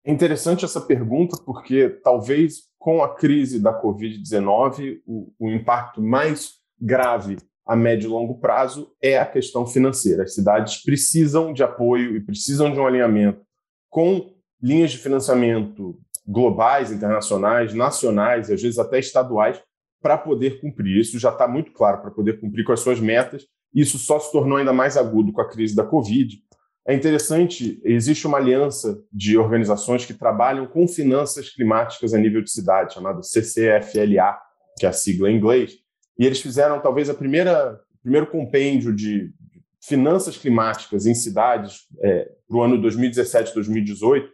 É interessante essa pergunta porque talvez com a crise da Covid-19 o, o impacto mais grave a médio e longo prazo é a questão financeira. As cidades precisam de apoio e precisam de um alinhamento com linhas de financiamento globais, internacionais, nacionais e às vezes até estaduais para poder cumprir. Isso já está muito claro para poder cumprir com as suas metas. Isso só se tornou ainda mais agudo com a crise da Covid. É interessante, existe uma aliança de organizações que trabalham com finanças climáticas a nível de cidade, chamada CCFLA, que é a sigla em inglês, e eles fizeram talvez a primeira primeiro compêndio de finanças climáticas em cidades é, para o ano 2017-2018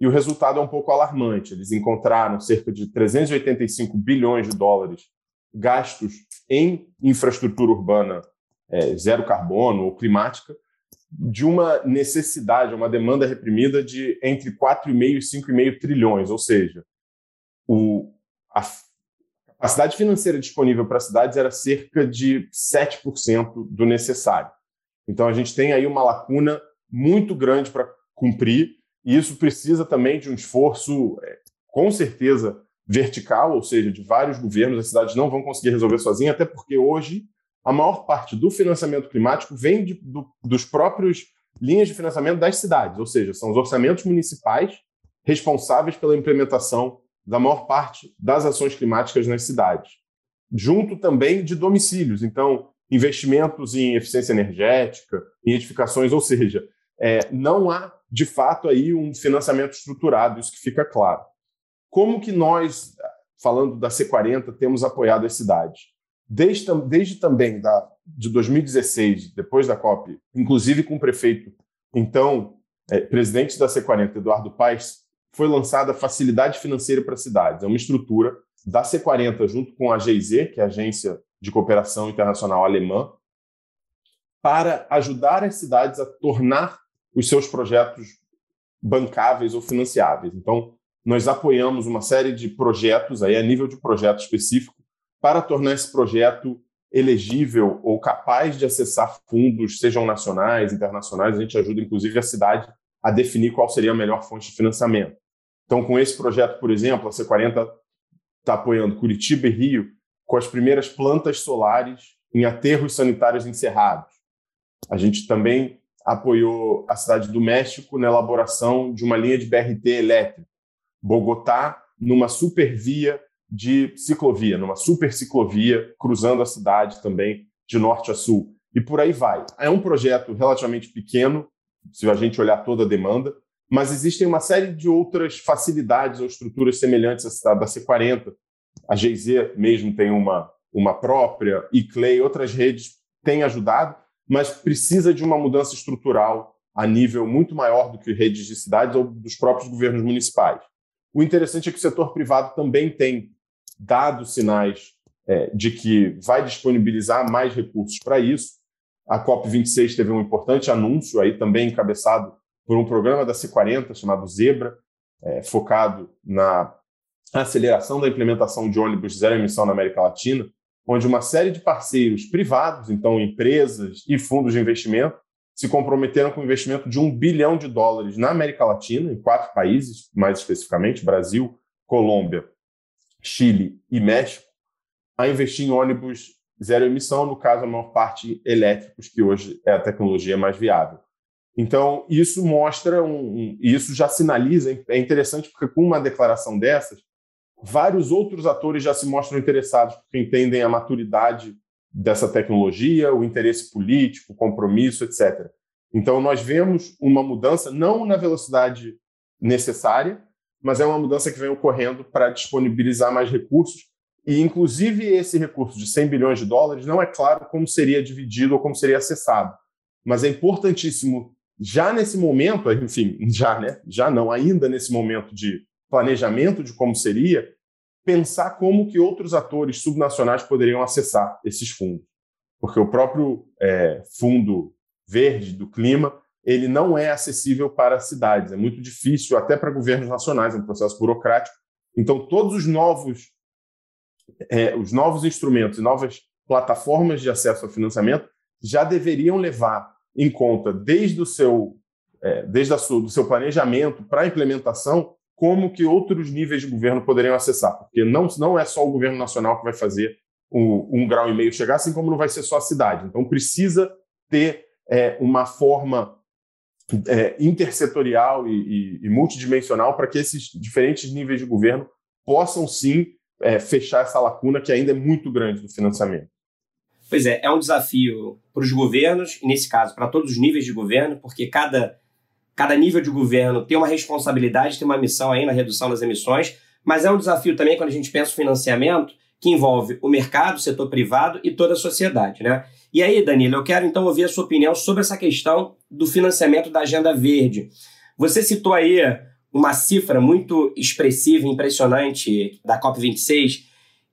e o resultado é um pouco alarmante. Eles encontraram cerca de 385 bilhões de dólares gastos em infraestrutura urbana é, zero carbono ou climática, de uma necessidade, uma demanda reprimida de entre 4,5 e 5,5 trilhões, ou seja, o, a capacidade financeira disponível para as cidades era cerca de 7% do necessário. Então, a gente tem aí uma lacuna muito grande para cumprir, e isso precisa também de um esforço, é, com certeza, vertical, ou seja, de vários governos. As cidades não vão conseguir resolver sozinhas, até porque hoje a maior parte do financiamento climático vem de, do, dos próprios linhas de financiamento das cidades, ou seja, são os orçamentos municipais responsáveis pela implementação da maior parte das ações climáticas nas cidades, junto também de domicílios. Então, investimentos em eficiência energética, em edificações, ou seja, é, não há de fato aí um financiamento estruturado, isso que fica claro. Como que nós, falando da C40, temos apoiado as cidades? Desde, desde também da, de 2016, depois da COP, inclusive com o prefeito, então, é, presidente da C40, Eduardo Paes, foi lançada a Facilidade Financeira para Cidades. É uma estrutura da C40 junto com a GIZ, que é a Agência de Cooperação Internacional Alemã, para ajudar as cidades a tornar os seus projetos bancáveis ou financiáveis. Então, nós apoiamos uma série de projetos aí a nível de projeto específico para tornar esse projeto elegível ou capaz de acessar fundos, sejam nacionais, internacionais. A gente ajuda, inclusive, a cidade a definir qual seria a melhor fonte de financiamento. Então, com esse projeto, por exemplo, a C40 está apoiando Curitiba e Rio com as primeiras plantas solares em aterros sanitários encerrados. A gente também apoiou a cidade do México na elaboração de uma linha de BRT elétrico. Bogotá numa supervia de ciclovia, numa super ciclovia cruzando a cidade também de norte a sul. E por aí vai. É um projeto relativamente pequeno, se a gente olhar toda a demanda, mas existem uma série de outras facilidades ou estruturas semelhantes à da C40. A GZ mesmo tem uma, uma própria, e Clay, outras redes têm ajudado, mas precisa de uma mudança estrutural a nível muito maior do que redes de cidades ou dos próprios governos municipais. O interessante é que o setor privado também tem dado sinais é, de que vai disponibilizar mais recursos para isso. A COP26 teve um importante anúncio, aí também encabeçado por um programa da C40 chamado Zebra, é, focado na aceleração da implementação de ônibus zero emissão na América Latina, onde uma série de parceiros privados, então empresas e fundos de investimento, se comprometeram com um investimento de um bilhão de dólares na América Latina, em quatro países, mais especificamente, Brasil, Colômbia, Chile e México, a investir em ônibus zero emissão, no caso, a maior parte elétricos, que hoje é a tecnologia mais viável. Então, isso mostra, um, um, isso já sinaliza, é interessante porque com uma declaração dessas, vários outros atores já se mostram interessados, porque entendem a maturidade dessa tecnologia, o interesse político, o compromisso, etc. Então, nós vemos uma mudança, não na velocidade necessária, mas é uma mudança que vem ocorrendo para disponibilizar mais recursos. E, inclusive, esse recurso de 100 bilhões de dólares não é claro como seria dividido ou como seria acessado. Mas é importantíssimo, já nesse momento, enfim, já, né? Já não, ainda nesse momento de planejamento de como seria, pensar como que outros atores subnacionais poderiam acessar esses fundos. Porque o próprio é, fundo verde do clima, ele não é acessível para cidades, é muito difícil até para governos nacionais, é um processo burocrático. Então, todos os novos, é, os novos instrumentos e novas plataformas de acesso ao financiamento já deveriam levar em conta, desde o seu, é, desde a sua, do seu planejamento para a implementação, como que outros níveis de governo poderiam acessar, porque não, não é só o governo nacional que vai fazer um, um grau e meio chegar, assim como não vai ser só a cidade. Então precisa ter é, uma forma é, intersetorial e, e, e, multidimensional para que esses diferentes níveis de governo possam sim é, fechar essa lacuna que ainda é muito grande do financiamento. Pois é, é um desafio para os governos, e nesse caso para todos os níveis de governo, porque cada cada nível de governo tem uma responsabilidade, tem uma missão aí na redução das emissões, mas é um desafio também quando a gente pensa o financiamento que envolve o mercado, o setor privado e toda a sociedade, né? E aí, Danilo, eu quero então ouvir a sua opinião sobre essa questão do financiamento da agenda verde. Você citou aí uma cifra muito expressiva impressionante da COP26,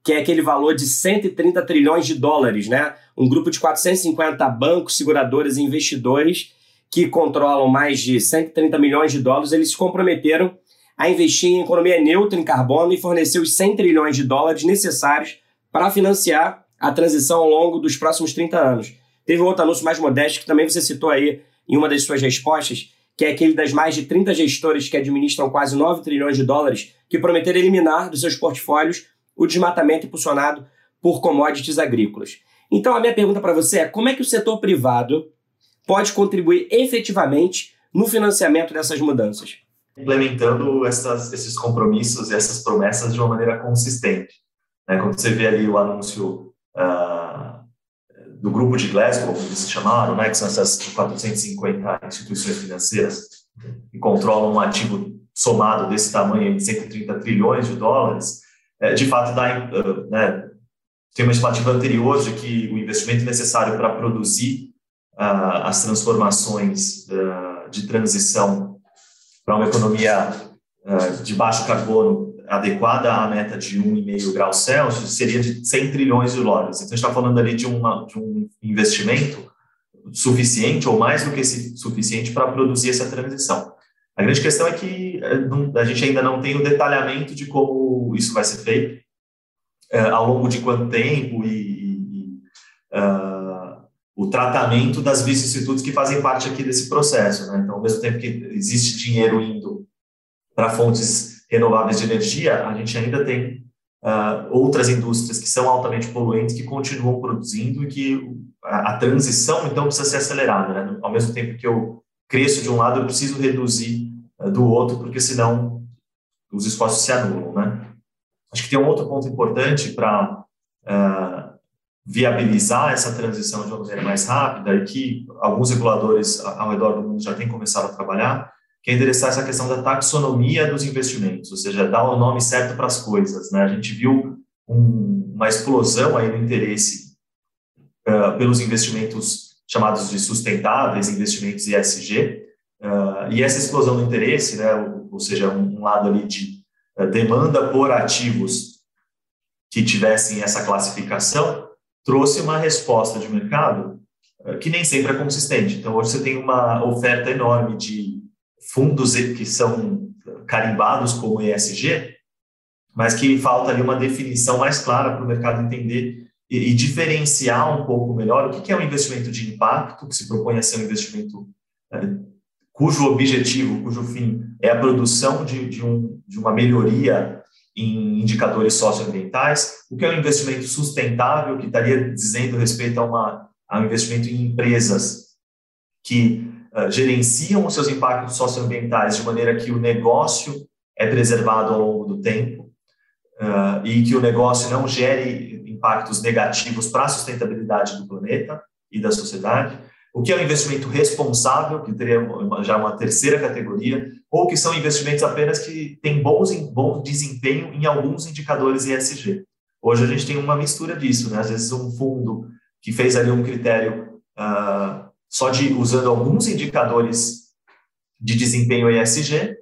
que é aquele valor de 130 trilhões de dólares, né? Um grupo de 450 bancos, seguradoras e investidores que controlam mais de 130 milhões de dólares, eles se comprometeram a investir em economia neutra em carbono e fornecer os 100 trilhões de dólares necessários para financiar a transição ao longo dos próximos 30 anos. Teve um outro anúncio mais modesto que também você citou aí em uma das suas respostas, que é aquele das mais de 30 gestores que administram quase 9 trilhões de dólares, que prometeram eliminar dos seus portfólios o desmatamento impulsionado por commodities agrícolas. Então, a minha pergunta para você é: como é que o setor privado pode contribuir efetivamente no financiamento dessas mudanças? Implementando essas, esses compromissos e essas promessas de uma maneira consistente. Né? Quando você vê ali o anúncio uh, do grupo de Glasgow, como eles se chamaram, né? que são essas 450 instituições financeiras que controlam um ativo somado desse tamanho de 130 trilhões de dólares, de fato dá, uh, né, tem uma estimativa anterior de que o investimento necessário para produzir uh, as transformações uh, de transição para uma economia uh, de baixo carbono adequada à meta de 1,5 graus Celsius seria de 100 trilhões de dólares. Então, a gente está falando ali de, uma, de um investimento suficiente ou mais do que suficiente para produzir essa transição. A grande questão é que não, a gente ainda não tem o detalhamento de como isso vai ser feito, uh, ao longo de quanto tempo e, e uh, o tratamento das vicissitudes que fazem parte aqui desse processo. Né? Então, ao mesmo tempo que existe dinheiro indo para fontes renováveis de energia, a gente ainda tem uh, outras indústrias que são altamente poluentes que continuam produzindo e que a, a transição, então, precisa ser acelerada. Né? Ao mesmo tempo que eu cresço de um lado, eu preciso reduzir uh, do outro, porque senão os esforços se anulam. Né? Acho que tem um outro ponto importante para uh, viabilizar essa transição de uma maneira mais rápida e que alguns reguladores ao redor do mundo já têm começado a trabalhar, que é endereçar essa questão da taxonomia dos investimentos, ou seja, dar o nome certo para as coisas. Né? A gente viu um, uma explosão aí no interesse uh, pelos investimentos chamados de sustentáveis, investimentos ESG, Uh, e essa explosão do interesse, né, ou, ou seja, um, um, lado ali de uh, demanda por ativos que tivessem essa classificação, trouxe uma resposta de mercado uh, que nem sempre é consistente. Então, hoje você tem uma oferta enorme de fundos que são carimbados como ESG, mas que falta ali uma definição mais clara para o mercado entender e, e, diferenciar um pouco melhor o que, que é um investimento de impacto, que se propõe a ser um investimento cujo objetivo, cujo fim é a produção de, de, um, de uma melhoria em indicadores socioambientais, o que é um investimento sustentável, que estaria dizendo respeito a, uma, a um investimento em empresas que uh, gerenciam os seus impactos socioambientais de maneira que o negócio é preservado ao longo do tempo uh, e que o negócio não gere impactos negativos para a sustentabilidade do planeta e da sociedade o que é um investimento responsável, que teria já uma terceira categoria, ou que são investimentos apenas que têm bons, bom desempenho em alguns indicadores ESG. Hoje a gente tem uma mistura disso, né? Às vezes um fundo que fez ali um critério uh, só de usando alguns indicadores de desempenho ESG,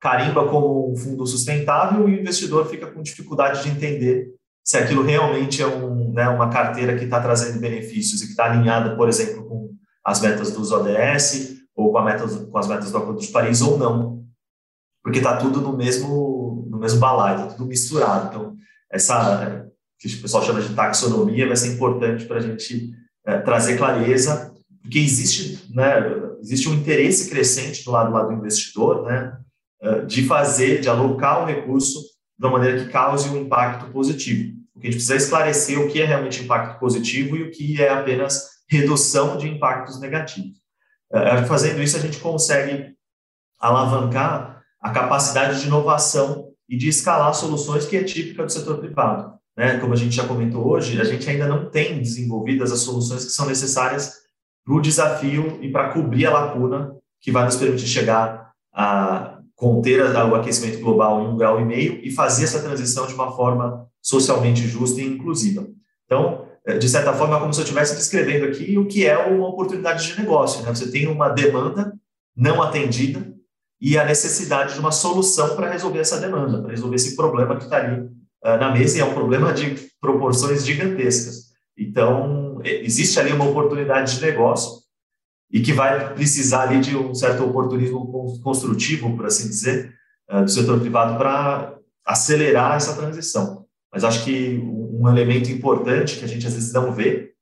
carimba como um fundo sustentável e o investidor fica com dificuldade de entender se aquilo realmente é um, né, uma carteira que está trazendo benefícios e que está alinhada, por exemplo, com as metas dos ODS ou com, meta, com as metas do Acordo de Paris ou não, porque está tudo no mesmo, no mesmo balaio, está tudo misturado. Então, essa que o pessoal chama de taxonomia vai ser importante para a gente é, trazer clareza, porque existe, né, existe um interesse crescente do lado, lado do investidor, né, é, de fazer, de alocar o recurso de uma maneira que cause um impacto positivo. O que a gente precisa esclarecer o que é realmente impacto positivo e o que é apenas redução de impactos negativos. É, fazendo isso, a gente consegue alavancar a capacidade de inovação e de escalar soluções que é típica do setor privado. Né? Como a gente já comentou hoje, a gente ainda não tem desenvolvidas as soluções que são necessárias para o desafio e para cobrir a lacuna que vai nos permitir chegar a conter o aquecimento global em um grau e meio e fazer essa transição de uma forma socialmente justa e inclusiva. Então, é, de certa forma, é como se eu estivesse descrevendo aqui o que é uma oportunidade de negócio. Né? Você tem uma demanda não atendida e a necessidade de uma solução para resolver essa demanda, para resolver esse problema que está ali uh, na mesa, e é um problema de proporções gigantescas. Então, existe ali uma oportunidade de negócio e que vai precisar ali de um certo oportunismo construtivo, por assim dizer, uh, do setor privado para acelerar essa transição. Mas acho que um elemento importante que a gente às vezes não vê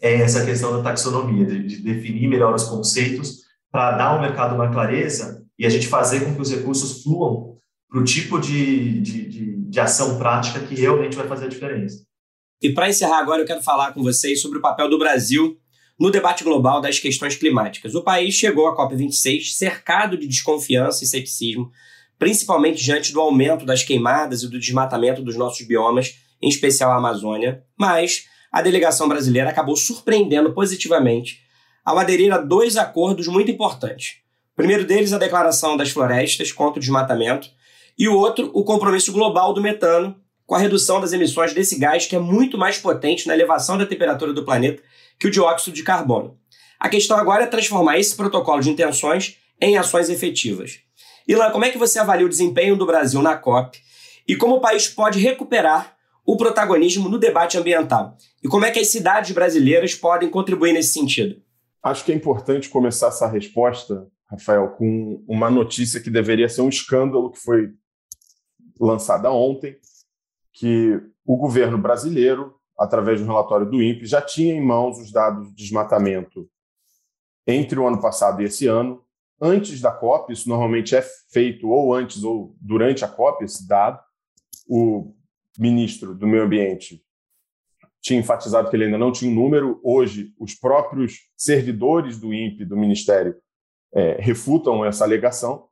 é essa questão da taxonomia, de, de definir melhor os conceitos para dar ao mercado uma clareza e a gente fazer com que os recursos fluam para o tipo de, de, de, de ação prática que realmente vai fazer a diferença. E para encerrar agora, eu quero falar com vocês sobre o papel do Brasil no debate global das questões climáticas. O país chegou à COP26 cercado de desconfiança e ceticismo, principalmente diante do aumento das queimadas e do desmatamento dos nossos biomas em especial a Amazônia, mas a delegação brasileira acabou surpreendendo positivamente ao aderir a dois acordos muito importantes. O primeiro deles, a Declaração das Florestas contra o Desmatamento, e o outro, o compromisso global do metano, com a redução das emissões desse gás que é muito mais potente na elevação da temperatura do planeta que o dióxido de carbono. A questão agora é transformar esse protocolo de intenções em ações efetivas. Ilan, como é que você avalia o desempenho do Brasil na COP e como o país pode recuperar o protagonismo no debate ambiental? E como é que as cidades brasileiras podem contribuir nesse sentido? Acho que é importante começar essa resposta, Rafael, com uma notícia que deveria ser um escândalo que foi lançada ontem, que o governo brasileiro, através do relatório do INPE, já tinha em mãos os dados de desmatamento entre o ano passado e esse ano, antes da COP, isso normalmente é feito ou antes ou durante a COP, esse dado. O ministro do Meio Ambiente tinha enfatizado que ele ainda não tinha um número. Hoje, os próprios servidores do INPE, do Ministério, é, refutam essa alegação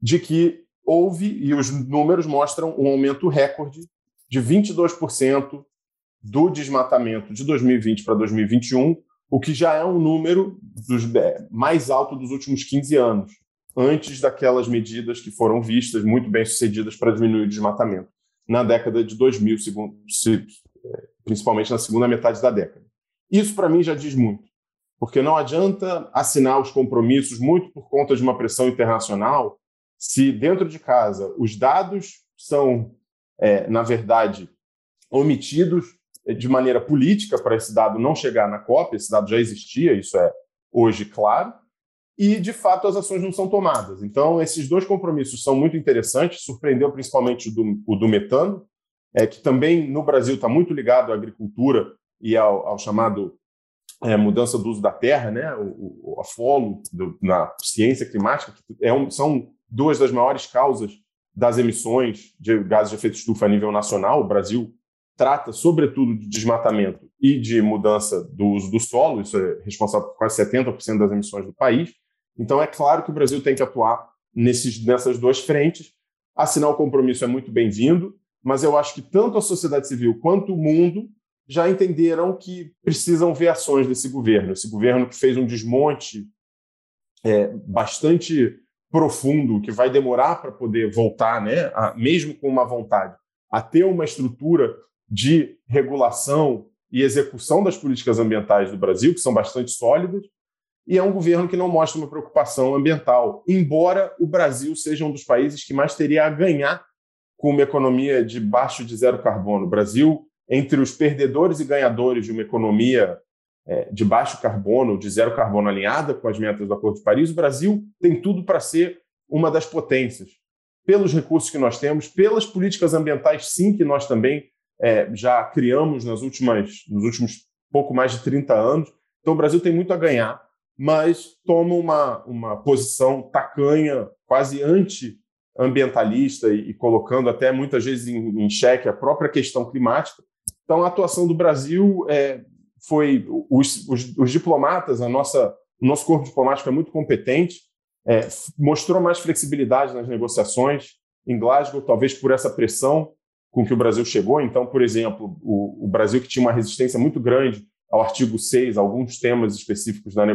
de que houve, e os números mostram um aumento recorde de 22% do desmatamento de 2020 para 2021, o que já é um número dos, é, mais alto dos últimos 15 anos, antes daquelas medidas que foram vistas muito bem sucedidas para diminuir o desmatamento na década de 2000, principalmente na segunda metade da década. Isso, para mim, já diz muito. Porque não adianta assinar os compromissos muito por conta de uma pressão internacional se dentro de casa os dados são, é, na verdade, omitidos de maneira política para esse dado não chegar na COP, esse dado já existia, isso é hoje claro, e de fato as ações não são tomadas. Então, esses dois compromissos são muito interessantes, surpreendeu principalmente o do, o do metano, é, que também no Brasil está muito ligado à agricultura e ao, ao chamado é, mudança do uso da terra, né? o, o afolo do, na ciência climática, que é um, são duas das maiores causas das emissões de gases de efeito estufa a nível nacional. O Brasil trata, sobretudo, de desmatamento e de mudança do uso do solo, isso é responsável por quase 70% das emissões do país. Então, é claro que o Brasil tem que atuar nesses, nessas duas frentes. Assinar o compromisso é muito bem-vindo, mas eu acho que tanto a sociedade civil quanto o mundo já entenderam que precisam ver ações desse governo. Esse governo que fez um desmonte é, bastante profundo, que vai demorar para poder voltar, né, a, mesmo com uma vontade, a ter uma estrutura de regulação e execução das políticas ambientais do Brasil, que são bastante sólidas, e é um governo que não mostra uma preocupação ambiental, embora o Brasil seja um dos países que mais teria a ganhar com uma economia de baixo de zero carbono. O Brasil, entre os perdedores e ganhadores de uma economia é, de baixo carbono, de zero carbono alinhada com as metas do Acordo de Paris, o Brasil tem tudo para ser uma das potências, pelos recursos que nós temos, pelas políticas ambientais, sim, que nós também é, já criamos nas últimas, nos últimos pouco mais de 30 anos. Então, o Brasil tem muito a ganhar, mas toma uma, uma posição tacanha, quase anti-ambientalista e, e, colocando até muitas vezes em, em xeque a própria questão climática. Então, a atuação do Brasil é, foi os, os, os, diplomatas, a nossa, o nosso corpo diplomático é muito competente, é, mostrou mais flexibilidade nas negociações em Glasgow, talvez por essa pressão com que o Brasil chegou. Então, por exemplo, o, o Brasil que tinha uma resistência muito grande ao artigo 6, alguns temas específicos da,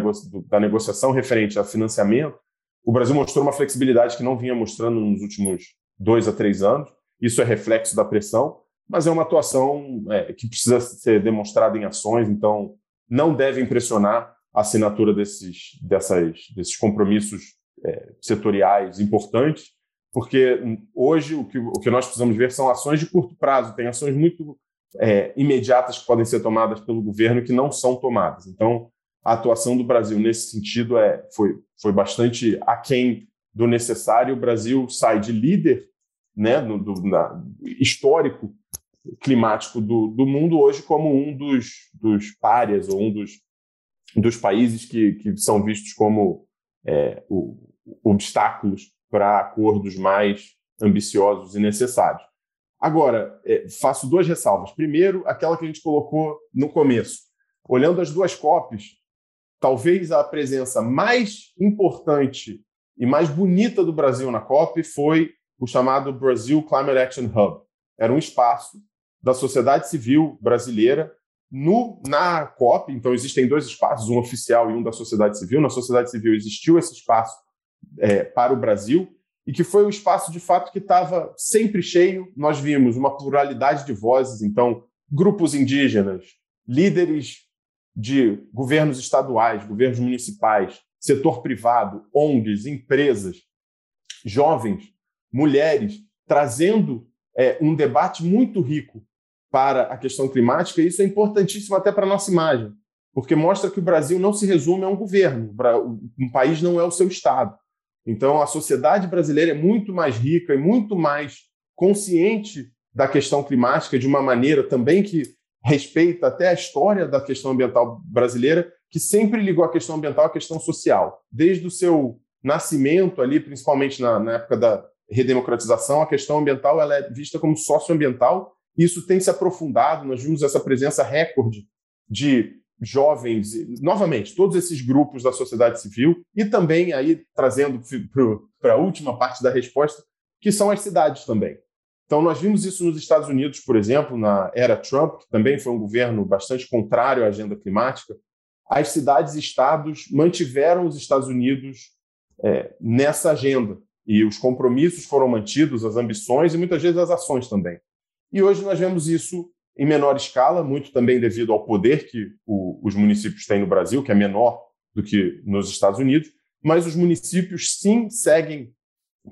da negociação referente a financiamento, o Brasil mostrou uma flexibilidade que não vinha mostrando nos últimos dois a três anos. Isso é reflexo da pressão, mas é uma atuação é, que precisa ser demonstrada em ações, então não deve impressionar a assinatura desses, dessas, desses compromissos é, setoriais importantes, porque hoje o que, o que nós precisamos ver são ações de curto prazo, tem ações muito é, imediatas que podem ser tomadas pelo governo que não são tomadas. Então, a atuação do Brasil nesse sentido é, foi, foi bastante aquém do necessário. O Brasil sai de líder né, do, na, histórico climático do, do mundo hoje como um dos, dos párias ou um dos, dos países que, que são vistos como é, o, obstáculos para acordos mais ambiciosos e necessários. Agora, é, faço duas ressalvas. Primeiro, aquela que a gente colocou no começo. Olhando as duas COPs, talvez a presença mais importante e mais bonita do Brasil na COP foi o chamado Brasil Climate Action Hub. Era um espaço da sociedade civil brasileira no, na COP. Então, existem dois espaços, um oficial e um da sociedade civil. Na sociedade civil existiu esse espaço é, para o Brasil e que foi um espaço de fato que estava sempre cheio. Nós vimos uma pluralidade de vozes, então, grupos indígenas, líderes de governos estaduais, governos municipais, setor privado, ONGs, empresas, jovens, mulheres, trazendo é, um debate muito rico para a questão climática, e isso é importantíssimo até para a nossa imagem, porque mostra que o Brasil não se resume a um governo, um país não é o seu Estado. Então, a sociedade brasileira é muito mais rica e muito mais consciente da questão climática de uma maneira também que respeita até a história da questão ambiental brasileira, que sempre ligou a questão ambiental à questão social. Desde o seu nascimento ali, principalmente na, na época da redemocratização, a questão ambiental ela é vista como socioambiental. Isso tem se aprofundado, nós vimos essa presença recorde de jovens, novamente, todos esses grupos da sociedade civil, e também aí trazendo para a última parte da resposta, que são as cidades também. Então, nós vimos isso nos Estados Unidos, por exemplo, na era Trump, que também foi um governo bastante contrário à agenda climática. As cidades e estados mantiveram os Estados Unidos é, nessa agenda, e os compromissos foram mantidos, as ambições e muitas vezes as ações também. E hoje nós vemos isso em menor escala, muito também devido ao poder que o, os municípios têm no Brasil, que é menor do que nos Estados Unidos, mas os municípios sim seguem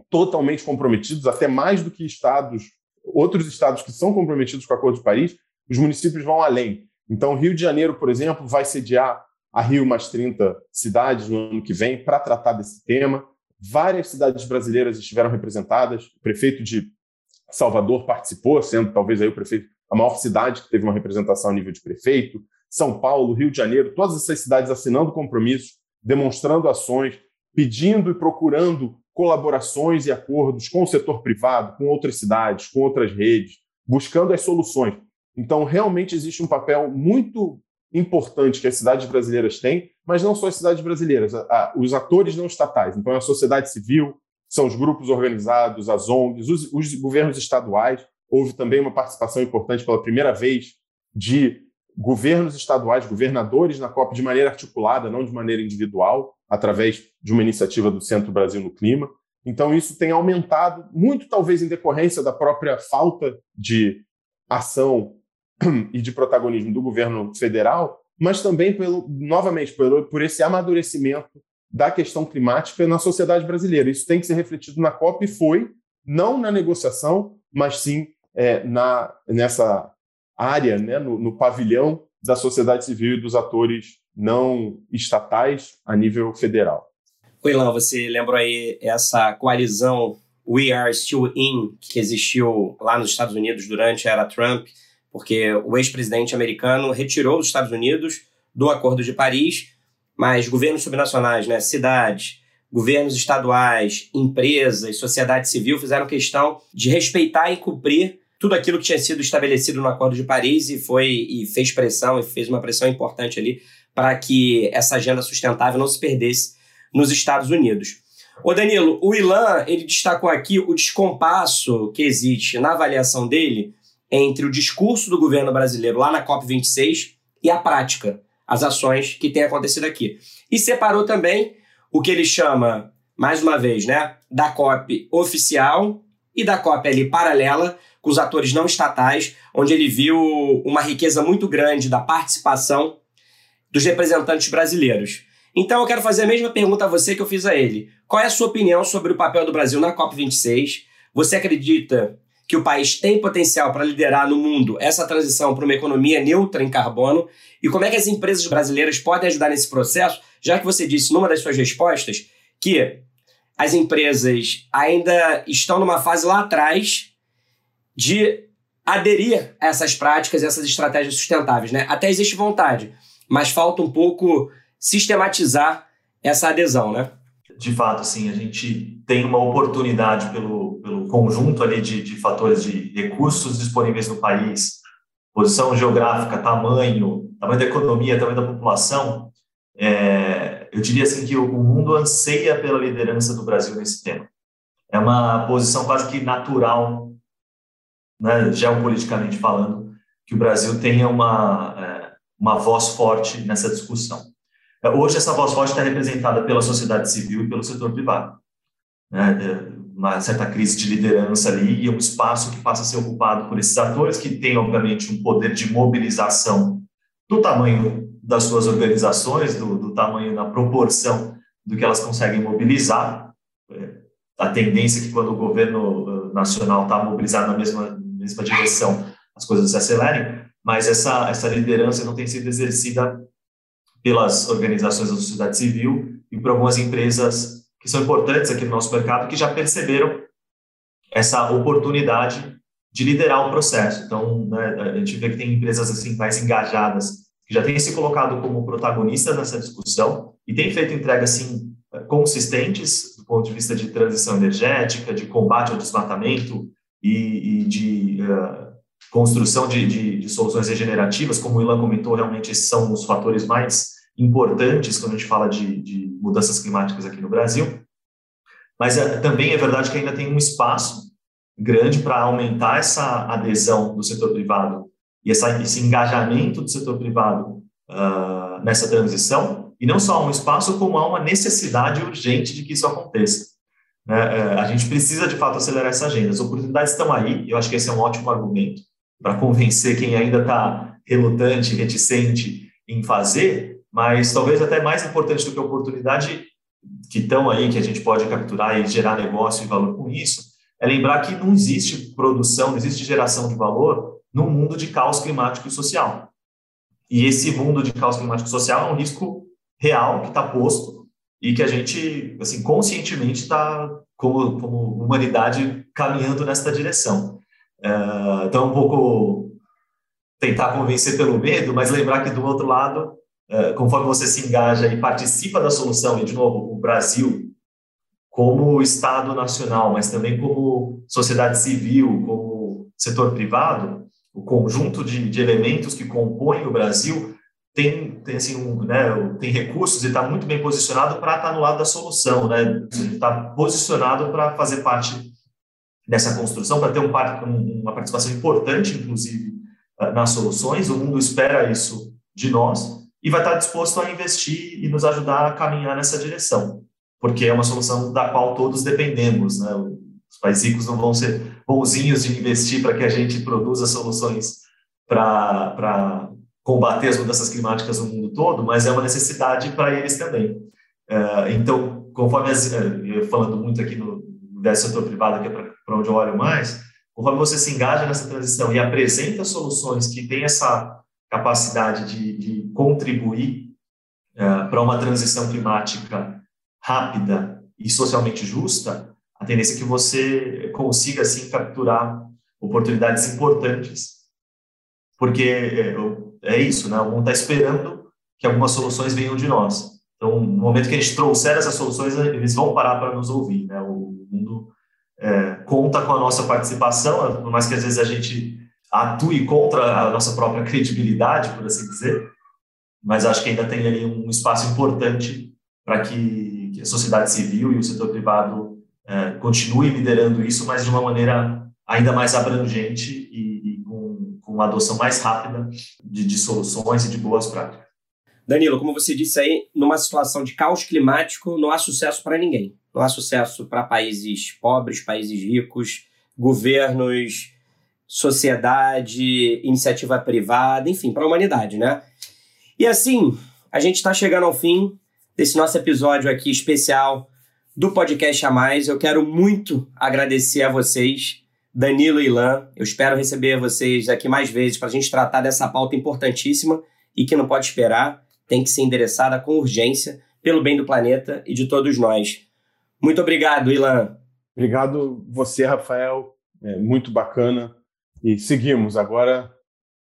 totalmente comprometidos, até mais do que estados, outros estados que são comprometidos com o Acordo de Paris, os municípios vão além. Então, Rio de Janeiro, por exemplo, vai sediar a Rio mais 30 cidades no ano que vem para tratar desse tema. Várias cidades brasileiras estiveram representadas. O prefeito de Salvador participou, sendo talvez aí o prefeito a maior cidade que teve uma representação a nível de prefeito. São Paulo, Rio de Janeiro, todas essas cidades assinando compromissos, demonstrando ações, pedindo e procurando colaborações e acordos com o setor privado, com outras cidades, com outras redes, buscando as soluções. Então, realmente existe um papel muito importante que as cidades brasileiras têm, mas não só as cidades brasileiras, os atores não estatais. Então, é a sociedade civil, são os grupos organizados, as ONGs, os, os governos estaduais. Houve também uma participação importante pela primeira vez de governos estaduais, governadores na COP de maneira articulada, não de maneira individual, através de uma iniciativa do Centro Brasil no Clima. Então, isso tem aumentado, muito talvez em decorrência da própria falta de ação [CLEARS THROAT] e de protagonismo do governo federal, mas também pelo, novamente, pelo, por esse amadurecimento da questão climática na sociedade brasileira. Isso tem que ser refletido na COP e foi, não na negociação, mas sim é, na, nessa área, né, no, no pavilhão da sociedade civil e dos atores não estatais a nível federal. Ilan, você lembrou aí essa coalizão We Are Still In, que existiu lá nos Estados Unidos durante a era Trump, porque o ex-presidente americano retirou os Estados Unidos do Acordo de Paris, mas governos subnacionais, né, cidades, governos estaduais, empresas, sociedade civil fizeram questão de respeitar e cumprir tudo aquilo que tinha sido estabelecido no Acordo de Paris e foi e fez pressão e fez uma pressão importante ali para que essa agenda sustentável não se perdesse nos Estados Unidos. O Danilo, o Ilan, ele destacou aqui o descompasso que existe na avaliação dele entre o discurso do governo brasileiro lá na COP26 e a prática, as ações que têm acontecido aqui. E separou também o que ele chama, mais uma vez, né, da COP oficial e da COP ali paralela, com os atores não estatais, onde ele viu uma riqueza muito grande da participação dos representantes brasileiros. Então eu quero fazer a mesma pergunta a você que eu fiz a ele. Qual é a sua opinião sobre o papel do Brasil na COP26? Você acredita que o país tem potencial para liderar no mundo essa transição para uma economia neutra em carbono e como é que as empresas brasileiras podem ajudar nesse processo, já que você disse numa das suas respostas que as empresas ainda estão numa fase lá atrás de aderir a essas práticas, essas estratégias sustentáveis, né? Até existe vontade, mas falta um pouco sistematizar essa adesão, né? De fato, sim, a gente tem uma oportunidade pelo pelo conjunto ali de, de fatores de recursos disponíveis no país, posição geográfica, tamanho, tamanho da economia, tamanho da população, é, eu diria assim que o, mundo anseia pela liderança do Brasil nesse tema. É uma posição quase que natural, né, geopoliticamente falando, que o Brasil tenha uma, é, uma voz forte nessa discussão. Hoje, essa voz forte está representada pela sociedade civil e pelo setor privado. Né? É, uma certa crise de liderança ali e um espaço que passa a ser ocupado por esses atores que têm, obviamente, um poder de mobilização do tamanho das suas organizações, do, do tamanho, da proporção do que elas conseguem mobilizar. É, a tendência é que quando o governo nacional está mobilizado na mesma, mesma direção, as coisas se acelerem, mas essa, essa liderança não tem sido exercida pelas organizações da sociedade civil e por algumas empresas que são importantes aqui no nosso mercado, que já perceberam essa oportunidade de liderar o processo. Então, né, a gente vê que tem empresas assim mais engajadas que já têm se colocado como protagonistas nessa discussão e têm feito entregas assim consistentes do ponto de vista de transição energética, de combate ao desmatamento e, e de uh, construção de, de, de, soluções regenerativas, como o Ilan comentou, realmente esses são os fatores mais importantes quando a gente fala de, de mudanças climáticas aqui no Brasil. Mas é, também é verdade que ainda tem um espaço grande para aumentar essa adesão do setor privado e essa, esse engajamento do setor privado uh, nessa transição. E não só um espaço, como há uma necessidade urgente de que isso aconteça. Né? Uh, a gente precisa, de fato, acelerar essa agenda. As oportunidades estão aí, eu acho que esse é um ótimo argumento. para convencer quem ainda está relutante, reticente em fazer, mas talvez até mais importante do que a oportunidade que estão aí, que a gente pode capturar e gerar negócio e valor com isso, é lembrar que não existe produção, não existe geração de valor no mundo de caos climático e social. E esse mundo de caos climático e social é um risco real que está posto e que a gente, assim, conscientemente está, como, como humanidade, caminhando nesta direção. Uh, então, um pouco tentar convencer pelo medo, mas lembrar que do outro lado, uh, conforme você se engaja e participa da solução, e de novo, o Brasil, como Estado nacional, mas também como sociedade civil, como setor privado, o conjunto de, de elementos que compõem o Brasil tem, tem, assim, um, né, tem recursos e está muito bem posicionado para estar tá no lado da solução, né? está posicionado para fazer parte dessa construção, para ter um, uma participação importante, inclusive, ah, nas soluções. O mundo espera isso de nós e vai estar tá disposto a investir e nos ajudar a caminhar nessa direção, porque é uma solução da qual todos dependemos, né? Os países ricos não vão ser bonzinhos de investir para que a gente produza soluções para combater as mudanças climáticas no mundo todo, mas é uma necessidade para eles também. Uh, então, conforme as, uh, falando muito aqui no, setor privado, que é para onde eu olho mais, conforme você se engaja nessa transição e apresenta soluções que têm essa capacidade de, de contribuir uh, para uma transição climática rápida e socialmente justa, a tendência é que você consiga, assim, capturar oportunidades importantes, porque é isso, né? O mundo está esperando que algumas soluções venham de nós. Então, no momento que a gente trouxer essas soluções, eles vão parar para nos ouvir, né? O mundo é, conta com a nossa participação, por mais que às vezes a gente atue contra a nossa própria credibilidade, por assim dizer, mas acho que ainda tem ali um espaço importante para que, que, a sociedade civil e o setor privado é, continue liderando isso, mas de uma maneira ainda mais abrangente e, e com, com, uma adoção mais rápida de, de soluções e de boas práticas. Danilo, como você disse aí, numa situação de caos climático, não há sucesso para ninguém. Não há sucesso para países pobres, países ricos, governos, sociedade, iniciativa privada, enfim, para a humanidade, né? E assim, a gente está chegando ao fim desse nosso episódio aqui especial do podcast a mais. Eu quero muito agradecer a vocês, Danilo e Ilan. Eu espero receber vocês aqui mais vezes para a gente tratar dessa pauta importantíssima e que não pode esperar, tem que ser endereçada com urgência pelo bem do planeta e de todos nós. Muito obrigado, Ilan. Obrigado você, Rafael. É muito bacana. E seguimos agora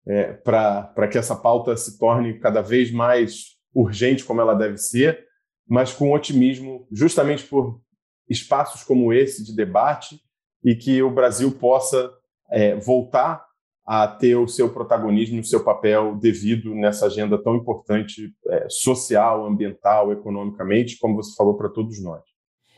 é, para que essa pauta se torne cada vez mais urgente, como ela deve ser, mas com otimismo, justamente por espaços como esse de debate e que o Brasil possa é, voltar a ter o seu protagonismo, o seu papel devido nessa agenda tão importante, é, social, ambiental, economicamente, como você falou para todos nós.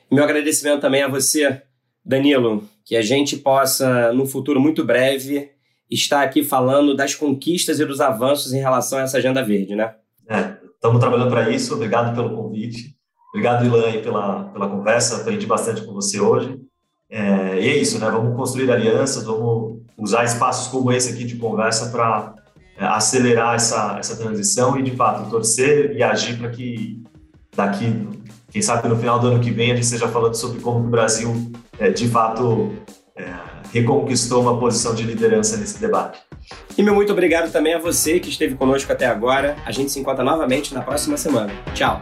Meu agradecimento também a você, Danilo, que a gente possa, num futuro muito breve, estar aqui falando das conquistas e dos avanços em relação a essa agenda verde, né? É, Estamos trabalhando para isso. Obrigado pelo convite. Obrigado, Ilan, pela, pela conversa. Aprendi bastante com você hoje. É, e é isso, né? Vamos construir alianças, vamos usar espaços como esse aqui de conversa para é, acelerar essa, essa transição e, de fato, torcer e agir para que daqui, quem sabe no final do ano que vem, a gente esteja falando sobre como o Brasil, é, de fato, é, reconquistou uma posição de liderança nesse debate. E meu muito obrigado também a você que esteve conosco até agora. A gente se encontra novamente na próxima semana. Tchau!